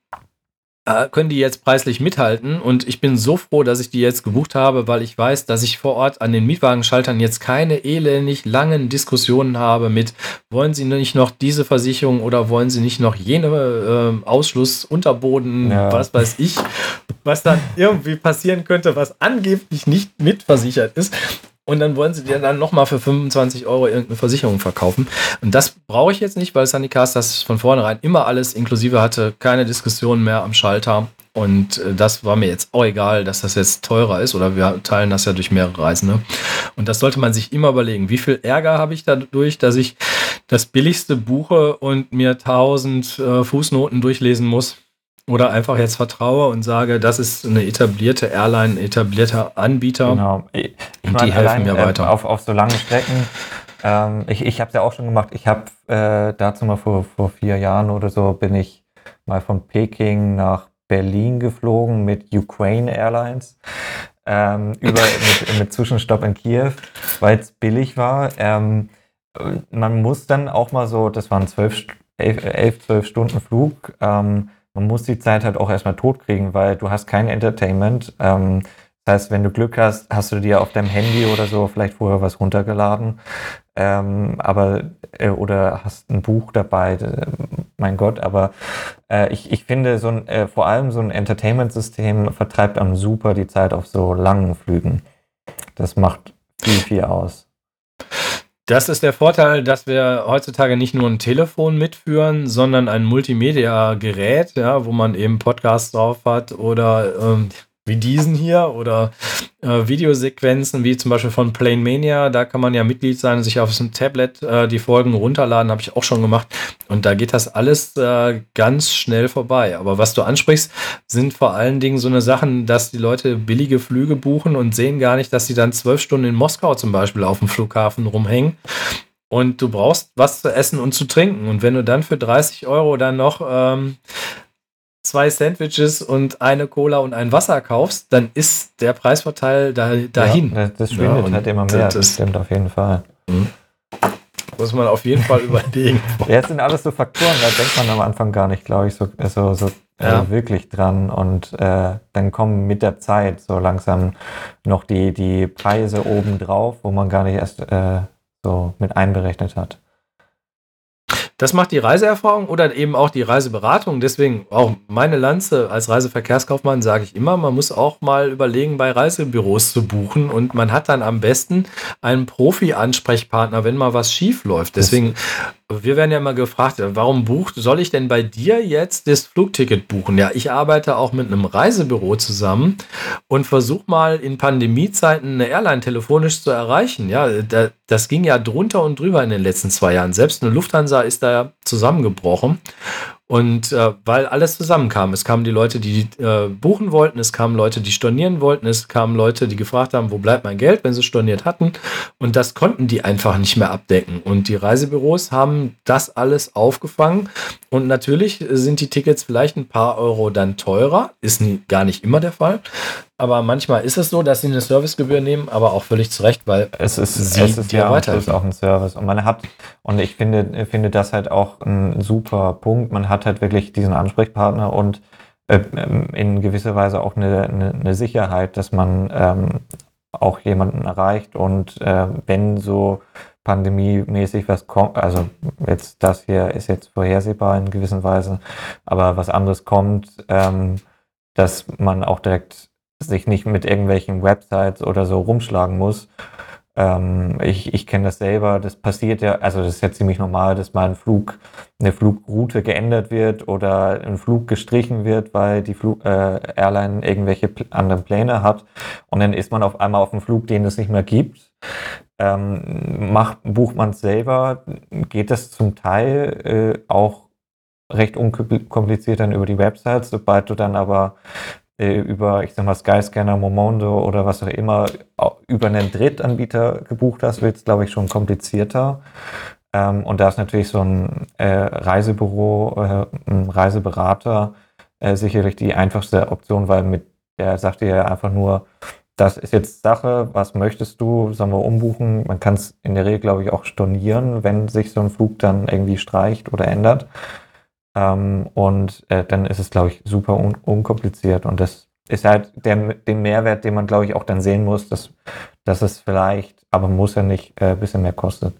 äh, können die jetzt preislich mithalten. Und ich bin so froh, dass ich die jetzt gebucht habe, weil ich weiß, dass ich vor Ort an den Mietwagenschaltern jetzt keine elendig langen Diskussionen habe mit, wollen Sie nicht noch diese Versicherung oder wollen Sie nicht noch jene äh, Ausschluss, Unterboden, ja. was weiß ich, was dann irgendwie passieren könnte, was angeblich nicht mitversichert ist. Und dann wollen sie dir dann nochmal für 25 Euro irgendeine Versicherung verkaufen. Und das brauche ich jetzt nicht, weil Sunnycast das von vornherein immer alles inklusive hatte. Keine Diskussion mehr am Schalter. Und äh, das war mir jetzt auch egal, dass das jetzt teurer ist oder wir teilen das ja durch mehrere Reisende. Und das sollte man sich immer überlegen. Wie viel Ärger habe ich dadurch, dass ich das billigste buche und mir 1000 äh, Fußnoten durchlesen muss? Oder einfach jetzt vertraue und sage, das ist eine etablierte Airline, ein etablierter Anbieter. Genau. Ich, ich und die helfen mir weiter. Äh, auf, auf so lange Strecken. Ähm, ich ich habe es ja auch schon gemacht. Ich habe äh, dazu mal vor, vor vier Jahren oder so bin ich mal von Peking nach Berlin geflogen mit Ukraine Airlines. Ähm, über, mit, mit Zwischenstopp in Kiew, weil es billig war. Ähm, man muss dann auch mal so, das waren zwölf, elf, elf zwölf Stunden Flug, ähm, man muss die Zeit halt auch erstmal tot kriegen, weil du hast kein Entertainment. Ähm, das heißt, wenn du Glück hast, hast du dir auf deinem Handy oder so vielleicht vorher was runtergeladen. Ähm, aber äh, oder hast ein Buch dabei, äh, mein Gott, aber äh, ich, ich finde so ein, äh, vor allem so ein Entertainment-System vertreibt am super die Zeit auf so langen Flügen. Das macht viel, viel aus. Das ist der Vorteil, dass wir heutzutage nicht nur ein Telefon mitführen, sondern ein Multimedia-Gerät, ja, wo man eben Podcasts drauf hat oder ähm, wie diesen hier oder äh, Videosequenzen wie zum Beispiel von Plane Mania. Da kann man ja Mitglied sein, sich auf dem Tablet äh, die Folgen runterladen, habe ich auch schon gemacht. Und da geht das alles äh, ganz schnell vorbei. Aber was du ansprichst, sind vor allen Dingen so eine Sachen, dass die Leute billige Flüge buchen und sehen gar nicht, dass sie dann zwölf Stunden in Moskau zum Beispiel auf dem Flughafen rumhängen. Und du brauchst was zu essen und zu trinken. Und wenn du dann für 30 Euro dann noch ähm, zwei Sandwiches und eine Cola und ein Wasser kaufst, dann ist der Preisvorteil da, dahin. Ja, das schwindet ja, halt immer mehr, das, das stimmt auf jeden Fall. Mhm. Muss man auf jeden Fall überlegen. Jetzt sind alles so Faktoren, da denkt man am Anfang gar nicht, glaube ich, so, so, so ja. äh, wirklich dran. Und äh, dann kommen mit der Zeit so langsam noch die, die Preise obendrauf, wo man gar nicht erst äh, so mit einberechnet hat. Das macht die Reiseerfahrung oder eben auch die Reiseberatung. Deswegen auch meine Lanze als Reiseverkehrskaufmann sage ich immer, man muss auch mal überlegen, bei Reisebüros zu buchen und man hat dann am besten einen Profi-Ansprechpartner, wenn mal was schief läuft. Deswegen wir werden ja immer gefragt, warum bucht, soll ich denn bei dir jetzt das Flugticket buchen? Ja, ich arbeite auch mit einem Reisebüro zusammen und versuche mal in Pandemiezeiten eine Airline telefonisch zu erreichen. Ja, das ging ja drunter und drüber in den letzten zwei Jahren. Selbst eine Lufthansa ist da zusammengebrochen. Und äh, weil alles zusammenkam. Es kamen die Leute, die äh, buchen wollten, es kamen Leute, die stornieren wollten, es kamen Leute, die gefragt haben, wo bleibt mein Geld, wenn sie storniert hatten. Und das konnten die einfach nicht mehr abdecken. Und die Reisebüros haben das alles aufgefangen. Und natürlich sind die Tickets vielleicht ein paar Euro dann teurer, ist gar nicht immer der Fall. Aber manchmal ist es so, dass sie eine Servicegebühr nehmen, aber auch völlig zu Recht, weil es ist, sie es ist ja ist auch ein Service. Und man hat, und ich finde, finde das halt auch ein super Punkt. Man hat halt wirklich diesen Ansprechpartner und äh, in gewisser Weise auch eine, eine, eine Sicherheit, dass man ähm, auch jemanden erreicht und äh, wenn so pandemiemäßig was kommt, also jetzt das hier ist jetzt vorhersehbar in gewisser Weise, aber was anderes kommt, ähm, dass man auch direkt sich nicht mit irgendwelchen Websites oder so rumschlagen muss. Ähm, ich ich kenne das selber, das passiert ja, also das ist ja ziemlich normal, dass mal ein Flug, eine Flugroute geändert wird oder ein Flug gestrichen wird, weil die Flug, äh, Airline irgendwelche anderen Pläne hat und dann ist man auf einmal auf einem Flug, den es nicht mehr gibt. Ähm, macht, bucht man es selber, geht das zum Teil äh, auch recht unkompliziert dann über die Websites, sobald du dann aber über, ich sag mal, Skyscanner, Momondo oder was auch immer über einen Drittanbieter gebucht hast, wird es, glaube ich, schon komplizierter. Ähm, und da ist natürlich so ein äh, Reisebüro, äh, ein Reiseberater äh, sicherlich die einfachste Option, weil mit der sagt dir ja einfach nur, das ist jetzt Sache, was möchtest du, sollen wir umbuchen? Man kann es in der Regel, glaube ich, auch stornieren, wenn sich so ein Flug dann irgendwie streicht oder ändert. Ähm, und äh, dann ist es, glaube ich, super un unkompliziert. Und das ist halt der, den Mehrwert, den man, glaube ich, auch dann sehen muss, dass, dass es vielleicht, aber muss ja nicht, äh, ein bisschen mehr kostet.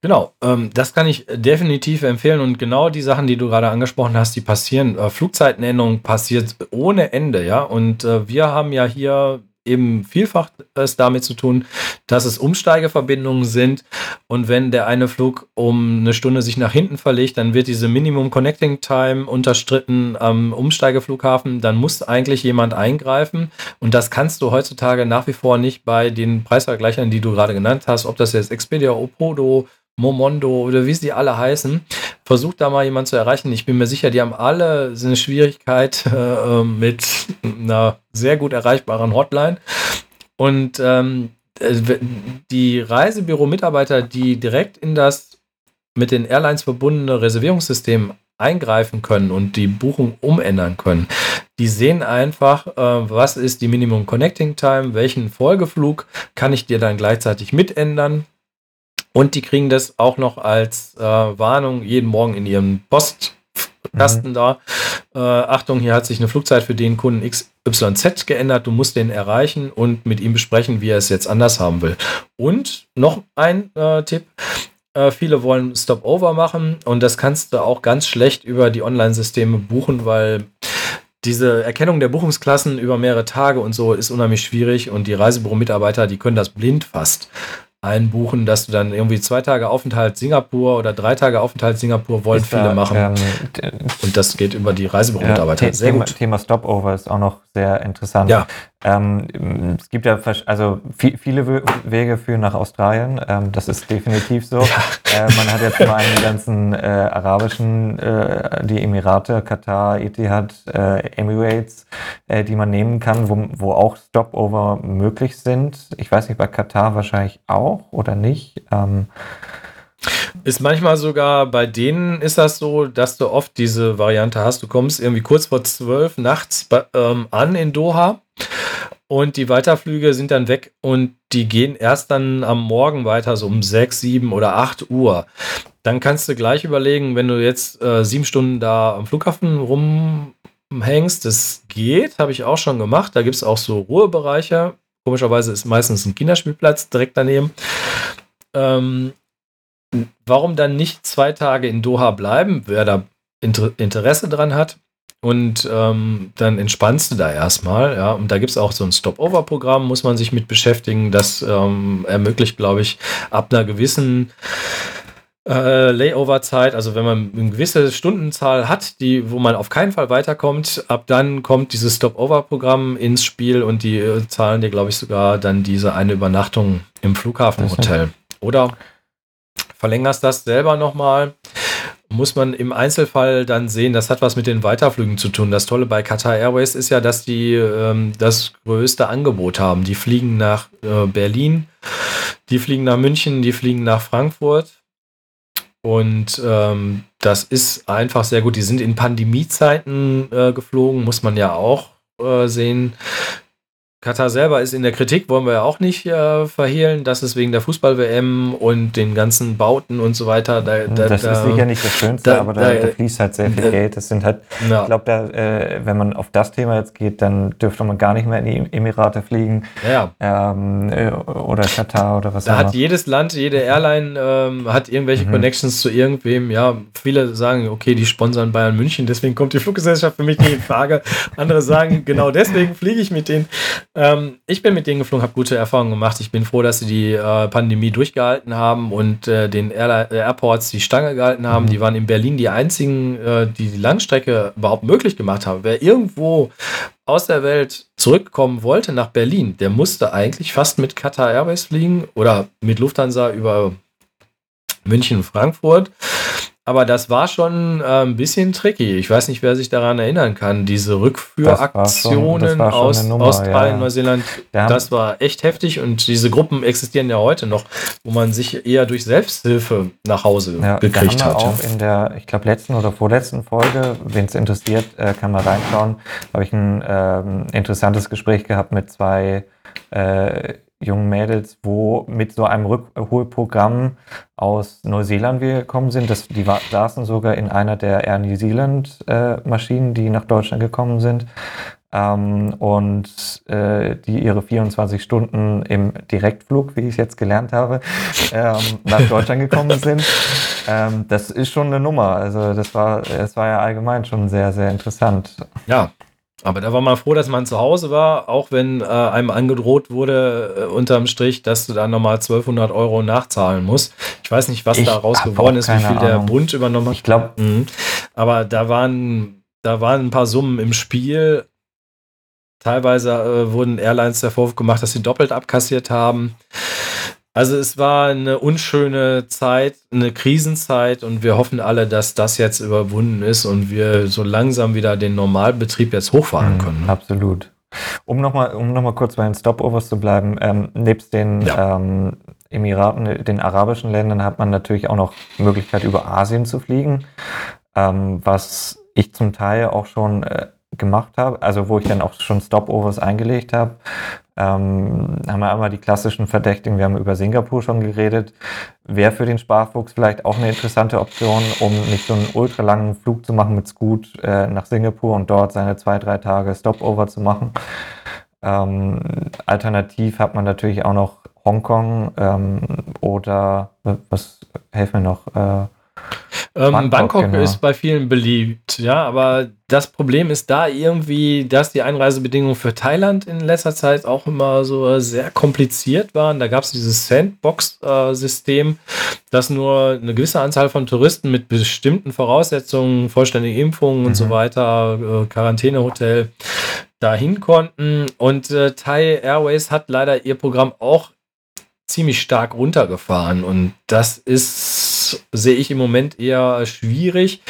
Genau, ähm, das kann ich definitiv empfehlen und genau die Sachen, die du gerade angesprochen hast, die passieren. Äh, Flugzeitenänderung passiert ohne Ende, ja. Und äh, wir haben ja hier eben vielfach es damit zu tun, dass es Umsteigeverbindungen sind. Und wenn der eine Flug um eine Stunde sich nach hinten verlegt, dann wird diese Minimum Connecting Time unterstritten am Umsteigeflughafen, dann muss eigentlich jemand eingreifen. Und das kannst du heutzutage nach wie vor nicht bei den Preisvergleichern, die du gerade genannt hast, ob das jetzt Expedia, Opodo, Momondo oder wie sie alle heißen. Versucht da mal jemand zu erreichen. Ich bin mir sicher, die haben alle eine Schwierigkeit äh, mit einer sehr gut erreichbaren Hotline. Und ähm, äh, die Reisebüro-Mitarbeiter, die direkt in das mit den Airlines verbundene Reservierungssystem eingreifen können und die Buchung umändern können. Die sehen einfach, äh, was ist die Minimum Connecting Time, welchen Folgeflug kann ich dir dann gleichzeitig mitändern und die kriegen das auch noch als äh, Warnung jeden Morgen in ihrem Postkasten mhm. da. Äh, Achtung, hier hat sich eine Flugzeit für den Kunden XYZ geändert. Du musst den erreichen und mit ihm besprechen, wie er es jetzt anders haben will. Und noch ein äh, Tipp. Äh, viele wollen Stopover machen und das kannst du auch ganz schlecht über die Online-Systeme buchen, weil diese Erkennung der Buchungsklassen über mehrere Tage und so ist unheimlich schwierig und die Reisebüro-Mitarbeiter, die können das blind fast einbuchen, dass du dann irgendwie zwei Tage Aufenthalt Singapur oder drei Tage Aufenthalt Singapur wollen ist viele da, machen. Ähm, und das geht über die Reisebüro-Mitarbeiter. Ja, Sehr Thema, gut. Thema Stopover ist auch noch sehr interessant. Ja. Ähm, es gibt ja also viele Wege führen nach Australien. Ähm, das ist definitiv so. Ja. Äh, man hat jetzt mal die ganzen äh, arabischen, äh, die Emirate, Katar, Etihad, äh, Emirates, äh, die man nehmen kann, wo, wo auch Stopover möglich sind. Ich weiß nicht, bei Katar wahrscheinlich auch oder nicht. Ähm, ist manchmal sogar bei denen ist das so, dass du oft diese Variante hast. Du kommst irgendwie kurz vor zwölf nachts ähm, an in Doha und die Weiterflüge sind dann weg und die gehen erst dann am Morgen weiter, so um sechs, sieben oder acht Uhr. Dann kannst du gleich überlegen, wenn du jetzt äh, sieben Stunden da am Flughafen rumhängst, das geht, habe ich auch schon gemacht. Da gibt es auch so Ruhebereiche. Komischerweise ist meistens ein Kinderspielplatz direkt daneben. Ähm, warum dann nicht zwei Tage in Doha bleiben, wer da Inter Interesse dran hat? Und ähm, dann entspannst du da erstmal, ja. Und da gibt es auch so ein Stop-Over-Programm, muss man sich mit beschäftigen. Das ähm, ermöglicht, glaube ich, ab einer gewissen äh, Layover-Zeit, also wenn man eine gewisse Stundenzahl hat, die, wo man auf keinen Fall weiterkommt, ab dann kommt dieses Stop-Over-Programm ins Spiel und die äh, zahlen dir, glaube ich, sogar dann diese eine Übernachtung im Flughafenhotel. Oder verlängerst das selber nochmal. Muss man im Einzelfall dann sehen, das hat was mit den Weiterflügen zu tun. Das Tolle bei Qatar Airways ist ja, dass die ähm, das größte Angebot haben. Die fliegen nach äh, Berlin, die fliegen nach München, die fliegen nach Frankfurt. Und ähm, das ist einfach sehr gut. Die sind in Pandemiezeiten äh, geflogen, muss man ja auch äh, sehen. Katar selber ist in der Kritik, wollen wir ja auch nicht äh, verhehlen, dass es wegen der Fußball-WM und den ganzen Bauten und so weiter. Da, da, das ist sicher nicht das Schönste, da, aber da, fließt halt sehr viel Geld. Das sind halt, ja. ich glaube, äh, wenn man auf das Thema jetzt geht, dann dürfte man gar nicht mehr in die Emirate fliegen ja. ähm, äh, oder Katar oder was Da hat jedes Land, jede Airline ähm, hat irgendwelche mhm. Connections zu irgendwem. Ja, viele sagen, okay, die sponsern Bayern München, deswegen kommt die Fluggesellschaft für mich nicht in Frage. Andere sagen, genau deswegen fliege ich mit denen. Ähm, ich bin mit denen geflogen, habe gute Erfahrungen gemacht. Ich bin froh, dass sie die äh, Pandemie durchgehalten haben und äh, den Air äh, Airports die Stange gehalten haben. Mhm. Die waren in Berlin die einzigen, äh, die die Langstrecke überhaupt möglich gemacht haben. Wer irgendwo aus der Welt zurückkommen wollte nach Berlin, der musste eigentlich fast mit Qatar Airways fliegen oder mit Lufthansa über München, Frankfurt. Aber das war schon äh, ein bisschen tricky. Ich weiß nicht, wer sich daran erinnern kann. Diese Rückführaktionen aus Nummer, Australien, ja. Neuseeland, ja. das war echt heftig. Und diese Gruppen existieren ja heute noch, wo man sich eher durch Selbsthilfe nach Hause ja, gekriegt hat. Auch in der, ich glaube, letzten oder vorletzten Folge, wen es interessiert, äh, kann man reinschauen, habe ich ein ähm, interessantes Gespräch gehabt mit zwei äh, jungen Mädels, wo mit so einem Rückholprogramm aus Neuseeland wir gekommen sind. Das, die war, saßen sogar in einer der Air New Zealand äh, Maschinen, die nach Deutschland gekommen sind. Ähm, und äh, die ihre 24 Stunden im Direktflug, wie ich es jetzt gelernt habe, ähm, nach Deutschland gekommen sind. Ähm, das ist schon eine Nummer. Also das war, es war ja allgemein schon sehr, sehr interessant. Ja, aber da war man froh, dass man zu Hause war, auch wenn äh, einem angedroht wurde, äh, unterm Strich, dass du da nochmal 1200 Euro nachzahlen musst. Ich weiß nicht, was ich daraus geworden ist, wie viel Ahnung. der Bund übernommen hat. Ich glaube. Mhm. Aber da waren, da waren ein paar Summen im Spiel. Teilweise äh, wurden Airlines der Vorwurf gemacht, dass sie doppelt abkassiert haben. Also es war eine unschöne Zeit, eine Krisenzeit und wir hoffen alle, dass das jetzt überwunden ist und wir so langsam wieder den Normalbetrieb jetzt hochfahren mhm, können. Absolut. Um nochmal um noch kurz bei den Stopovers zu bleiben, ähm, nebst den ja. ähm, Emiraten, den arabischen Ländern, hat man natürlich auch noch Möglichkeit, über Asien zu fliegen, ähm, was ich zum Teil auch schon äh, gemacht habe, also wo ich dann auch schon Stopovers eingelegt habe, ähm, haben wir einmal die klassischen Verdächtigen, wir haben über Singapur schon geredet, wäre für den Sparfuchs vielleicht auch eine interessante Option, um nicht so einen ultralangen Flug zu machen mit Scoot äh, nach Singapur und dort seine zwei, drei Tage Stopover zu machen. Ähm, alternativ hat man natürlich auch noch Hongkong ähm, oder was helfen mir noch? Äh, ähm, Bangkok, Bangkok genau. ist bei vielen beliebt, ja, aber das Problem ist da irgendwie, dass die Einreisebedingungen für Thailand in letzter Zeit auch immer so sehr kompliziert waren. Da gab es dieses Sandbox-System, das nur eine gewisse Anzahl von Touristen mit bestimmten Voraussetzungen, vollständige Impfungen mhm. und so mhm. weiter, äh, Quarantänehotel, dahin konnten. Und äh, Thai Airways hat leider ihr Programm auch ziemlich stark runtergefahren. Und das ist, sehe ich im Moment eher schwierig.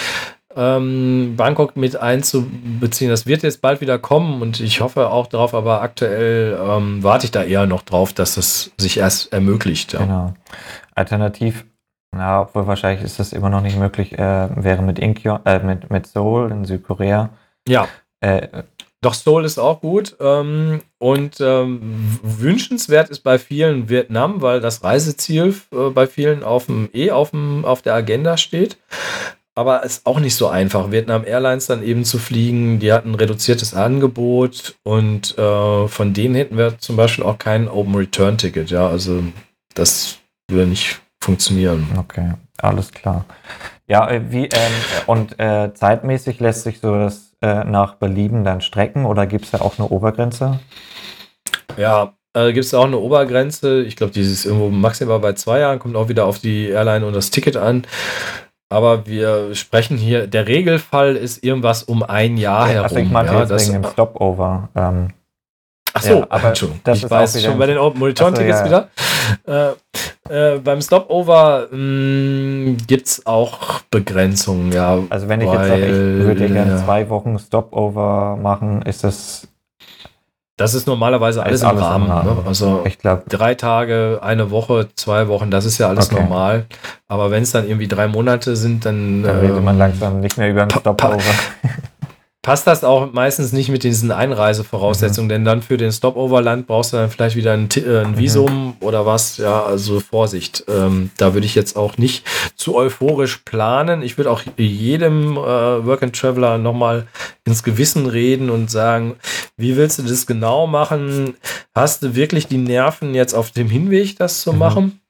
Ähm, Bangkok mit einzubeziehen. Das wird jetzt bald wieder kommen und ich hoffe auch darauf, aber aktuell ähm, warte ich da eher noch drauf, dass das sich erst ermöglicht. Ja. Genau. Alternativ, na, obwohl wahrscheinlich ist das immer noch nicht möglich, äh, wäre mit Incheon, äh, mit, mit Seoul in Südkorea. Ja. Äh, doch Seoul ist auch gut. Ähm, und ähm, wünschenswert ist bei vielen Vietnam, weil das Reiseziel äh, bei vielen auf dem, eh auf, auf der Agenda steht. Aber es ist auch nicht so einfach, Vietnam Airlines dann eben zu fliegen. Die hatten ein reduziertes Angebot und äh, von denen hätten wir zum Beispiel auch kein Open Return Ticket. Ja, also das würde nicht funktionieren. Okay, alles klar. Ja, äh, wie ähm, und äh, zeitmäßig lässt sich so das äh, nach Belieben dann strecken oder gibt es da auch eine Obergrenze? Ja, äh, gibt es auch eine Obergrenze. Ich glaube, die ist irgendwo maximal bei zwei Jahren, kommt auch wieder auf die Airline und das Ticket an. Aber wir sprechen hier, der Regelfall ist irgendwas um ein Jahr herum. Also ich meinte ja, jetzt das, wegen dem Stopover. Ähm, Ach so, ja, aber Entschuldigung. ich weiß schon bei den Monitoren-Tickets so, ja. wieder. Äh, äh, beim Stopover hm, gibt es auch Begrenzungen, ja. Also wenn ich weil, jetzt sage, ich würde gerne ja. zwei Wochen Stopover machen, ist das das ist normalerweise alles, ist im, alles Rahmen, im Rahmen. Ne? Also ich glaub, drei Tage, eine Woche, zwei Wochen, das ist ja alles okay. normal. Aber wenn es dann irgendwie drei Monate sind, dann. Dann redet man langsam nicht mehr über einen Stopover. passt das auch meistens nicht mit diesen Einreisevoraussetzungen, mhm. denn dann für den Stopover-Land brauchst du dann vielleicht wieder ein, äh, ein mhm. Visum mhm. oder was. Ja, also Vorsicht. Ähm, da würde ich jetzt auch nicht zu euphorisch planen. Ich würde auch jedem äh, Work-and-Traveler nochmal ins Gewissen reden und sagen, wie willst du das genau machen? Hast du wirklich die Nerven jetzt auf dem Hinweg, das zu mhm. machen?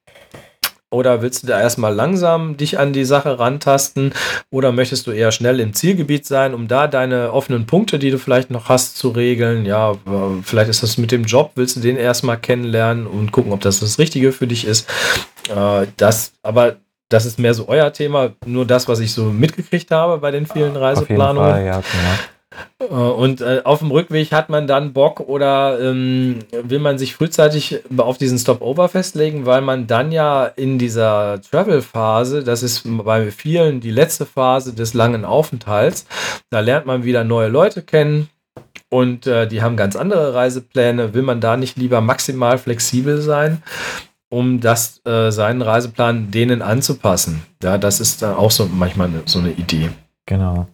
Oder willst du da erstmal langsam dich an die Sache rantasten? Oder möchtest du eher schnell im Zielgebiet sein, um da deine offenen Punkte, die du vielleicht noch hast, zu regeln? Ja, vielleicht ist das mit dem Job, willst du den erstmal kennenlernen und gucken, ob das das Richtige für dich ist. Äh, das, aber das ist mehr so euer Thema, nur das, was ich so mitgekriegt habe bei den vielen Reiseplanungen. Fall, ja, genau. Äh, und äh, auf dem Rückweg hat man dann Bock oder ähm, will man sich frühzeitig auf diesen Stopover festlegen, weil man dann ja in dieser Travel-Phase, das ist bei vielen die letzte Phase des langen Aufenthalts, da lernt man wieder neue Leute kennen und äh, die haben ganz andere Reisepläne. Will man da nicht lieber maximal flexibel sein? um das äh, seinen Reiseplan denen anzupassen. Ja, das ist dann auch so manchmal so eine Idee. Genau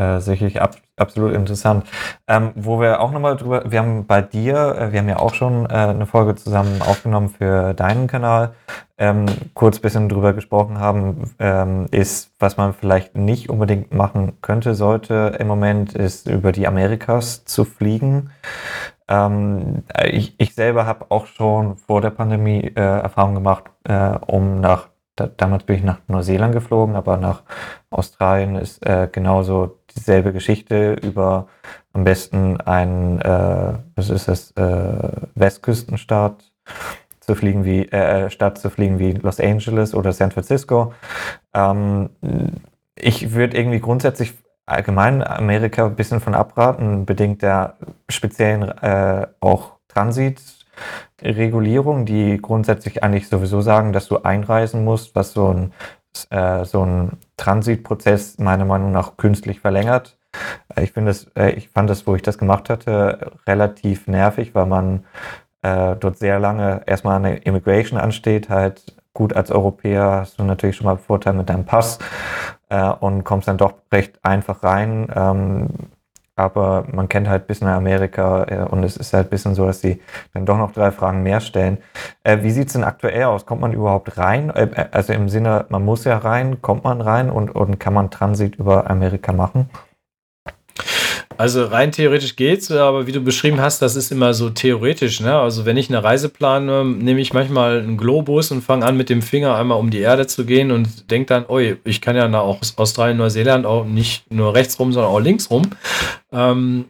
äh, sicherlich ab, absolut interessant. Ähm, wo wir auch nochmal drüber, wir haben bei dir, äh, wir haben ja auch schon äh, eine Folge zusammen aufgenommen für deinen Kanal, ähm, kurz ein bisschen drüber gesprochen haben, ähm, ist, was man vielleicht nicht unbedingt machen könnte, sollte im Moment, ist über die Amerikas zu fliegen. Ähm, ich, ich selber habe auch schon vor der Pandemie äh, Erfahrung gemacht, äh, um nach da, damals bin ich nach Neuseeland geflogen, aber nach Australien ist äh, genauso dieselbe Geschichte über am besten ein, äh, was ist das, äh, Westküstenstaat zu fliegen wie, äh, äh, Stadt zu fliegen wie Los Angeles oder San Francisco. Ähm, ich würde irgendwie grundsätzlich allgemein Amerika ein bisschen von abraten, bedingt der speziellen äh, auch Transitregulierung, die grundsätzlich eigentlich sowieso sagen, dass du einreisen musst, was so ein äh, so ein Transitprozess meiner Meinung nach künstlich verlängert. Äh, ich finde es, äh, ich fand das, wo ich das gemacht hatte, relativ nervig, weil man äh, dort sehr lange erstmal eine Immigration ansteht, halt gut als Europäer hast du natürlich schon mal Vorteil mit deinem Pass äh, und kommst dann doch recht einfach rein. Ähm, aber man kennt halt ein bisschen Amerika äh, und es ist halt ein bisschen so, dass sie dann doch noch drei Fragen mehr stellen. Äh, wie sieht es denn aktuell aus? Kommt man überhaupt rein? Äh, äh, also im Sinne, man muss ja rein, kommt man rein und, und kann man Transit über Amerika machen? Also rein theoretisch geht's, aber wie du beschrieben hast, das ist immer so theoretisch. Ne? Also wenn ich eine Reise plane, nehme ich manchmal einen Globus und fange an mit dem Finger einmal um die Erde zu gehen und denke dann, oi, ich kann ja nach Australien, Neuseeland auch nicht nur rechts rum, sondern auch links rum. Ähm,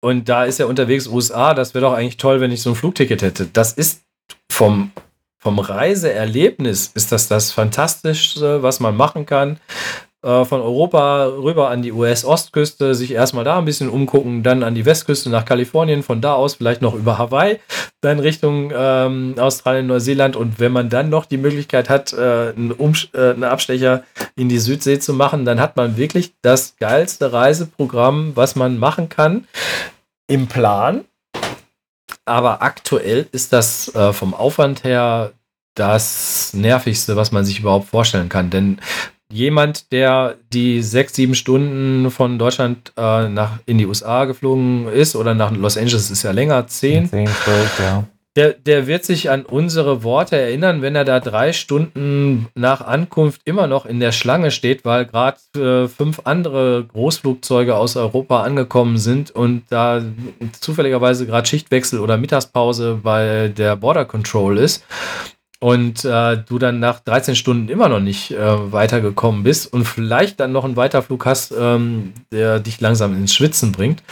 und da ist ja unterwegs USA, das wäre doch eigentlich toll, wenn ich so ein Flugticket hätte. Das ist vom vom Reiseerlebnis ist das das Fantastischste, was man machen kann. Äh, von Europa rüber an die US-Ostküste, sich erstmal da ein bisschen umgucken, dann an die Westküste nach Kalifornien, von da aus vielleicht noch über Hawaii, dann Richtung ähm, Australien, Neuseeland und wenn man dann noch die Möglichkeit hat, äh, einen, äh, einen Abstecher in die Südsee zu machen, dann hat man wirklich das geilste Reiseprogramm, was man machen kann im Plan. Aber aktuell ist das äh, vom Aufwand her das nervigste, was man sich überhaupt vorstellen kann. Denn jemand, der die sechs, sieben Stunden von Deutschland äh, nach, in die USA geflogen ist oder nach Los Angeles ist ja länger, zehn. Zehn, zwölf, ja. Der, der wird sich an unsere Worte erinnern, wenn er da drei Stunden nach Ankunft immer noch in der Schlange steht, weil gerade äh, fünf andere Großflugzeuge aus Europa angekommen sind und da zufälligerweise gerade Schichtwechsel oder Mittagspause bei der Border Control ist und äh, du dann nach 13 Stunden immer noch nicht äh, weitergekommen bist und vielleicht dann noch einen Weiterflug hast, ähm, der dich langsam ins Schwitzen bringt.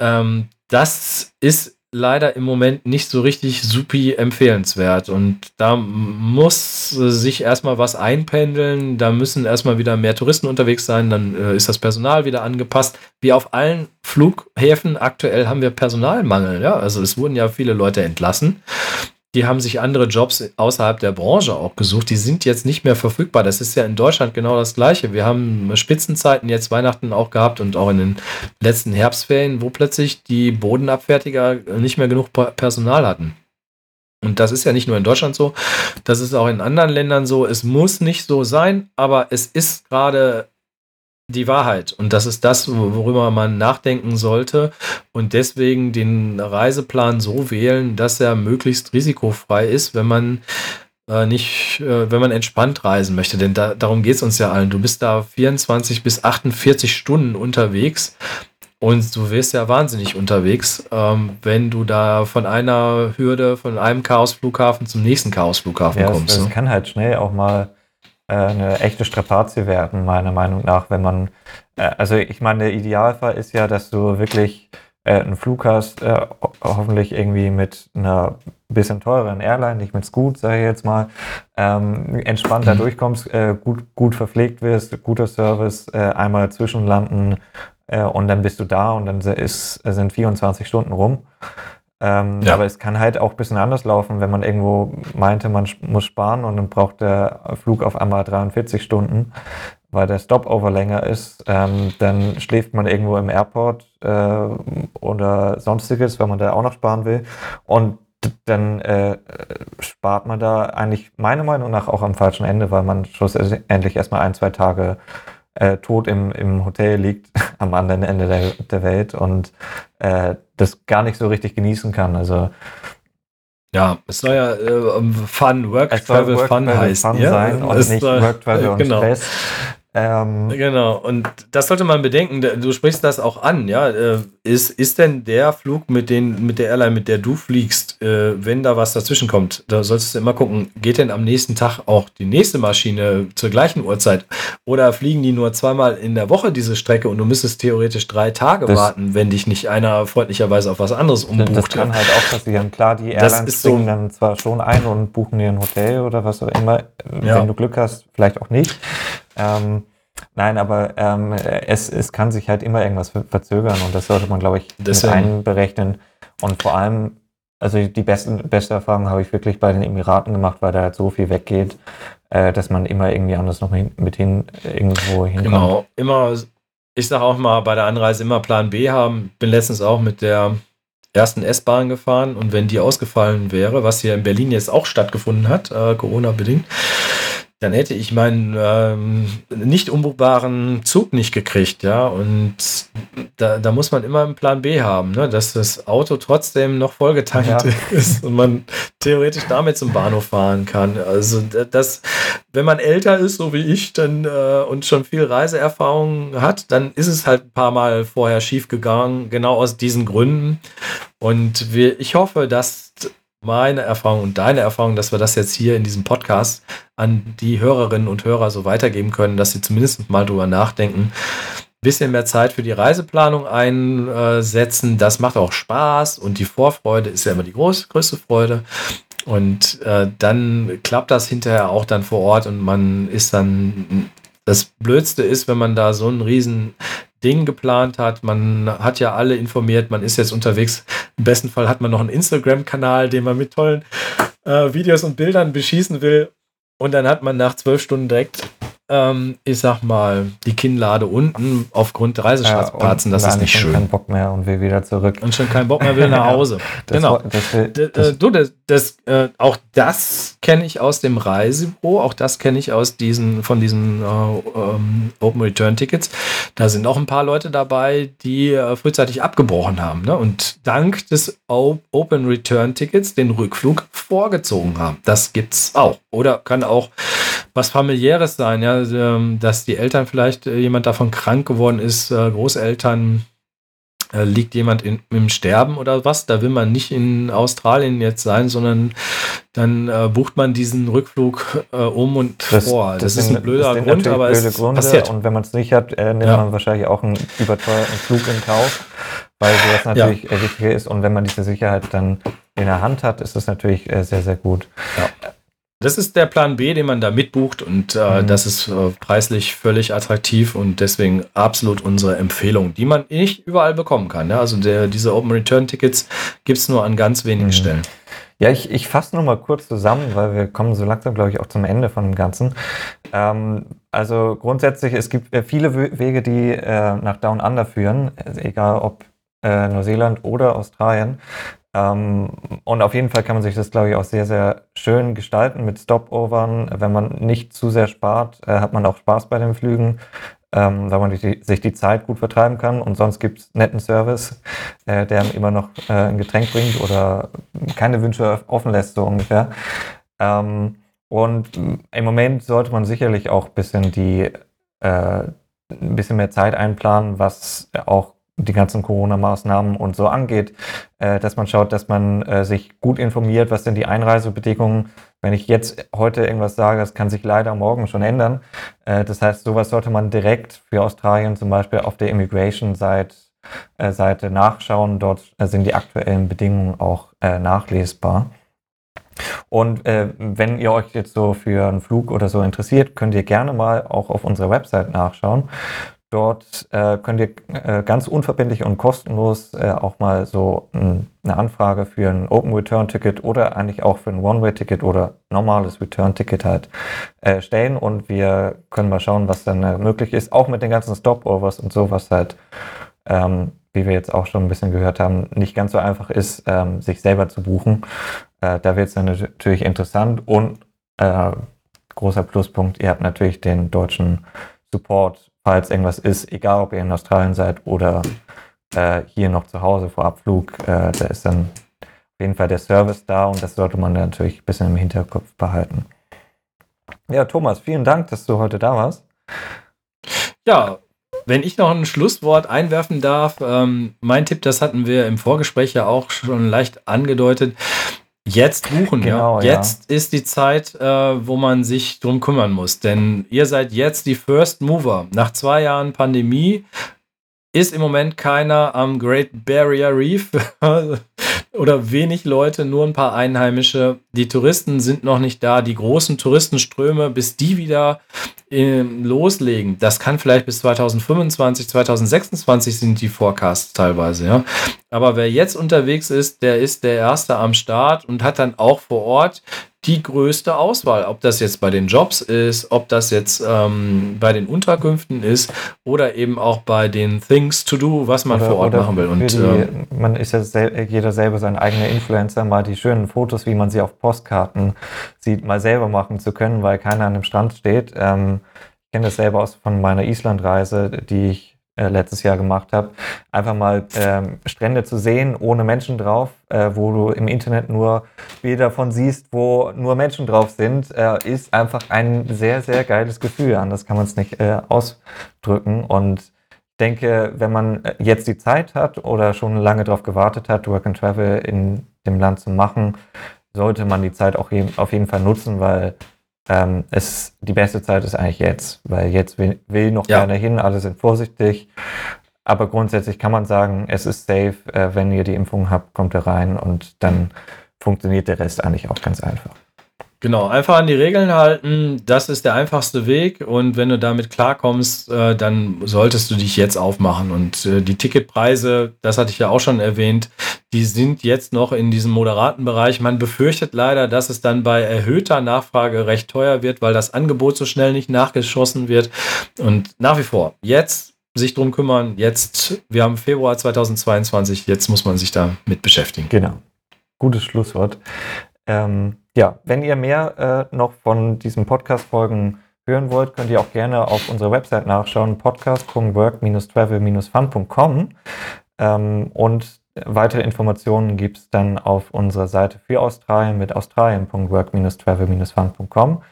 Ähm, das ist leider im Moment nicht so richtig supi empfehlenswert. Und da muss sich erstmal was einpendeln. Da müssen erstmal wieder mehr Touristen unterwegs sein. Dann äh, ist das Personal wieder angepasst. Wie auf allen Flughäfen aktuell haben wir Personalmangel. Ja? Also es wurden ja viele Leute entlassen die haben sich andere Jobs außerhalb der Branche auch gesucht. Die sind jetzt nicht mehr verfügbar. Das ist ja in Deutschland genau das Gleiche. Wir haben Spitzenzeiten jetzt Weihnachten auch gehabt und auch in den letzten Herbstferien, wo plötzlich die Bodenabfertiger nicht mehr genug Personal hatten. Und das ist ja nicht nur in Deutschland so, das ist auch in anderen Ländern so. Es muss nicht so sein, aber es ist gerade die Wahrheit. Und das ist das, worüber man nachdenken sollte. Und deswegen den Reiseplan so wählen, dass er möglichst risikofrei ist, wenn man äh, nicht, äh, wenn man entspannt reisen möchte. Denn da, darum geht es uns ja allen. Du bist da 24 bis 48 Stunden unterwegs. Und du wirst ja wahnsinnig unterwegs, ähm, wenn du da von einer Hürde, von einem Chaosflughafen zum nächsten Chaosflughafen ja, kommst. Es, es ne? kann halt schnell auch mal eine echte Strapazie werden, meiner Meinung nach, wenn man, äh, also ich meine, der Idealfall ist ja, dass du wirklich äh, einen Flug hast, äh, hoffentlich irgendwie mit einer bisschen teureren Airline, nicht mit Scoot, sage ich jetzt mal, ähm, entspannt da mhm. durchkommst, äh, gut, gut verpflegt wirst, guter Service, äh, einmal zwischenlanden äh, und dann bist du da und dann ist, sind 24 Stunden rum. Ähm, ja. Aber es kann halt auch ein bisschen anders laufen, wenn man irgendwo meinte, man muss sparen und dann braucht der Flug auf einmal 43 Stunden, weil der Stopover länger ist. Ähm, dann schläft man irgendwo im Airport äh, oder sonstiges, wenn man da auch noch sparen will. Und dann äh, spart man da eigentlich meiner Meinung nach auch am falschen Ende, weil man schlussendlich erstmal ein, zwei Tage äh, tot im, im Hotel liegt am anderen Ende der, der Welt und äh, das gar nicht so richtig genießen kann. Also ja, es soll ja äh, Fun, Work, Travel, Fun heißen. Fun ja? sein und es nicht Work, Travel und genau. Stress. Ähm, genau, und das sollte man bedenken, du sprichst das auch an, ja. Äh, ist, ist denn der Flug mit, den, mit der Airline, mit der du fliegst, äh, wenn da was dazwischen kommt, da solltest du immer gucken, geht denn am nächsten Tag auch die nächste Maschine zur gleichen Uhrzeit? Oder fliegen die nur zweimal in der Woche diese Strecke und du müsstest theoretisch drei Tage das, warten, wenn dich nicht einer freundlicherweise auf was anderes umbucht? Das kann halt auch passieren. Klar, die Airlines springen so, dann zwar schon ein und buchen dir ein Hotel oder was auch immer, ja. wenn du Glück hast, vielleicht auch nicht. Ähm, nein, aber ähm, es, es kann sich halt immer irgendwas verzögern und das sollte man, glaube ich, Deswegen. mit einberechnen. Und vor allem, also die besten, beste Erfahrung habe ich wirklich bei den Emiraten gemacht, weil da halt so viel weggeht, äh, dass man immer irgendwie anders noch mit hin irgendwo hinkommt. Genau, immer, ich sage auch mal, bei der Anreise immer Plan B haben. Bin letztens auch mit der ersten S-Bahn gefahren und wenn die ausgefallen wäre, was hier in Berlin jetzt auch stattgefunden hat, äh, Corona-bedingt, dann hätte ich meinen ähm, nicht umbuchbaren Zug nicht gekriegt, ja. Und da, da muss man immer einen Plan B haben, ne? dass das Auto trotzdem noch vollgetankt ja. ist und man theoretisch damit zum Bahnhof fahren kann. Also das, wenn man älter ist, so wie ich, dann äh, und schon viel Reiseerfahrung hat, dann ist es halt ein paar Mal vorher schief gegangen, genau aus diesen Gründen. Und wir, ich hoffe, dass meine Erfahrung und deine Erfahrung, dass wir das jetzt hier in diesem Podcast an die Hörerinnen und Hörer so weitergeben können, dass sie zumindest mal drüber nachdenken, bisschen mehr Zeit für die Reiseplanung einsetzen. Das macht auch Spaß und die Vorfreude ist ja immer die groß, größte Freude. Und äh, dann klappt das hinterher auch dann vor Ort und man ist dann. Das Blödste ist, wenn man da so ein riesen Ding geplant hat. Man hat ja alle informiert, man ist jetzt unterwegs. Im besten Fall hat man noch einen Instagram-Kanal, den man mit tollen äh, Videos und Bildern beschießen will. Und dann hat man nach zwölf Stunden direkt ähm, ich sag mal, die Kinnlade unten aufgrund der Reisestrapazen. Ja, das ist nicht schön. keinen Bock mehr und will wieder zurück. Und schon keinen Bock mehr will nach Hause. das, genau. Das, das, das, du, das, das äh, auch das kenne ich aus dem Reisebüro, auch das kenne ich aus diesen, von diesen äh, ähm, Open Return Tickets. Da sind auch ein paar Leute dabei, die äh, frühzeitig abgebrochen haben ne? und dank des o Open Return Tickets den Rückflug vorgezogen haben. Das gibt's auch. Oder kann auch was familiäres sein, ja, ähm, dass die Eltern vielleicht äh, jemand davon krank geworden ist, äh, Großeltern äh, liegt jemand in, im Sterben oder was, da will man nicht in Australien jetzt sein, sondern dann äh, bucht man diesen Rückflug äh, um und das, vor. Das, das ist ein blöder Grund, aber es Gründe. passiert. Und wenn man es nicht hat, äh, nimmt ja. man wahrscheinlich auch einen überteuerten Flug in Kauf, weil sowas natürlich ja. wichtig ist. Und wenn man diese Sicherheit dann in der Hand hat, ist das natürlich sehr, sehr gut. Ja. Das ist der Plan B, den man da mitbucht und äh, mhm. das ist äh, preislich völlig attraktiv und deswegen absolut unsere Empfehlung, die man nicht überall bekommen kann. Ja? Also der, diese Open Return Tickets gibt es nur an ganz wenigen mhm. Stellen. Ja, ich, ich fasse nur mal kurz zusammen, weil wir kommen so langsam, glaube ich, auch zum Ende von dem Ganzen. Ähm, also grundsätzlich, es gibt äh, viele Wege, die äh, nach Down Under führen, egal ob äh, Neuseeland oder Australien. Ähm, und auf jeden Fall kann man sich das, glaube ich, auch sehr, sehr schön gestalten mit Stopovern. Wenn man nicht zu sehr spart, äh, hat man auch Spaß bei den Flügen. ähm, weil man die, sich die Zeit gut vertreiben kann und sonst gibt es netten Service, äh, der immer noch äh, ein Getränk bringt oder keine Wünsche offen lässt, so ungefähr. Ähm, und im Moment sollte man sicherlich auch ein bisschen die äh, ein bisschen mehr Zeit einplanen, was auch die ganzen Corona-Maßnahmen und so angeht, äh, dass man schaut, dass man äh, sich gut informiert, was sind die Einreisebedingungen. Wenn ich jetzt heute irgendwas sage, das kann sich leider morgen schon ändern. Äh, das heißt, sowas sollte man direkt für Australien zum Beispiel auf der Immigration-Seite äh, Seite nachschauen. Dort äh, sind die aktuellen Bedingungen auch äh, nachlesbar. Und äh, wenn ihr euch jetzt so für einen Flug oder so interessiert, könnt ihr gerne mal auch auf unserer Website nachschauen. Dort äh, könnt ihr äh, ganz unverbindlich und kostenlos äh, auch mal so ein, eine Anfrage für ein Open Return Ticket oder eigentlich auch für ein One-Way-Ticket oder normales Return Ticket halt äh, stellen und wir können mal schauen, was dann äh, möglich ist, auch mit den ganzen Stopovers und so, was halt, ähm, wie wir jetzt auch schon ein bisschen gehört haben, nicht ganz so einfach ist, ähm, sich selber zu buchen. Äh, da wird es dann natürlich interessant und großer Pluspunkt, ihr habt natürlich den deutschen Support falls irgendwas ist, egal ob ihr in Australien seid oder äh, hier noch zu Hause vor Abflug, äh, da ist dann auf jeden Fall der Service da und das sollte man natürlich ein bisschen im Hinterkopf behalten. Ja, Thomas, vielen Dank, dass du heute da warst. Ja, wenn ich noch ein Schlusswort einwerfen darf, ähm, mein Tipp, das hatten wir im Vorgespräch ja auch schon leicht angedeutet. Jetzt buchen, genau, ja. Jetzt ja. ist die Zeit, äh, wo man sich drum kümmern muss. Denn ihr seid jetzt die First Mover. Nach zwei Jahren Pandemie ist im Moment keiner am Great Barrier Reef oder wenig Leute, nur ein paar Einheimische. Die Touristen sind noch nicht da. Die großen Touristenströme, bis die wieder äh, loslegen, das kann vielleicht bis 2025, 2026 sind die Forecasts teilweise. Ja. Aber wer jetzt unterwegs ist, der ist der Erste am Start und hat dann auch vor Ort die größte Auswahl. Ob das jetzt bei den Jobs ist, ob das jetzt ähm, bei den Unterkünften ist oder eben auch bei den Things to do, was man oder, vor Ort machen will. Und, die, äh, man ist ja sel jeder selber sein eigener Influencer, mal die schönen Fotos, wie man sie auf Postkarten sieht, mal selber machen zu können, weil keiner an dem Strand steht. Ähm, ich kenne das selber aus von meiner Islandreise, die ich äh, letztes Jahr gemacht habe, einfach mal ähm, Strände zu sehen ohne Menschen drauf, äh, wo du im Internet nur Bilder davon siehst, wo nur Menschen drauf sind, äh, ist einfach ein sehr, sehr geiles Gefühl. Anders kann man es nicht äh, ausdrücken. Und ich denke, wenn man äh, jetzt die Zeit hat oder schon lange darauf gewartet hat, Work and Travel in dem Land zu machen, sollte man die Zeit auch auf jeden Fall nutzen, weil ähm, es, die beste Zeit ist eigentlich jetzt, weil jetzt will, will noch ja. keiner hin, alle sind vorsichtig. Aber grundsätzlich kann man sagen, es ist safe, äh, wenn ihr die Impfung habt, kommt ihr rein und dann funktioniert der Rest eigentlich auch ganz einfach. Genau, einfach an die Regeln halten. Das ist der einfachste Weg. Und wenn du damit klarkommst, äh, dann solltest du dich jetzt aufmachen. Und äh, die Ticketpreise, das hatte ich ja auch schon erwähnt, die sind jetzt noch in diesem moderaten Bereich. Man befürchtet leider, dass es dann bei erhöhter Nachfrage recht teuer wird, weil das Angebot so schnell nicht nachgeschossen wird. Und nach wie vor, jetzt sich drum kümmern. Jetzt, wir haben Februar 2022, jetzt muss man sich da mit beschäftigen. Genau. Gutes Schlusswort. Ähm, ja, wenn ihr mehr äh, noch von diesen Podcast-Folgen hören wollt, könnt ihr auch gerne auf unserer Website nachschauen, podcast.work-travel-fun.com. Ähm, und weitere Informationen gibt es dann auf unserer Seite für Australien mit australien.work-travel-fun.com.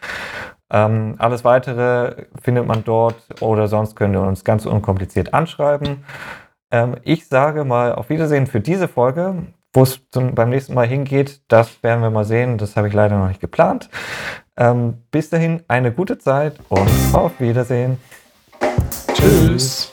Ähm, alles weitere findet man dort oder sonst könnt ihr uns ganz unkompliziert anschreiben. Ähm, ich sage mal auf Wiedersehen für diese Folge. Wo es beim nächsten Mal hingeht, das werden wir mal sehen. Das habe ich leider noch nicht geplant. Ähm, bis dahin eine gute Zeit und auf Wiedersehen. Tschüss.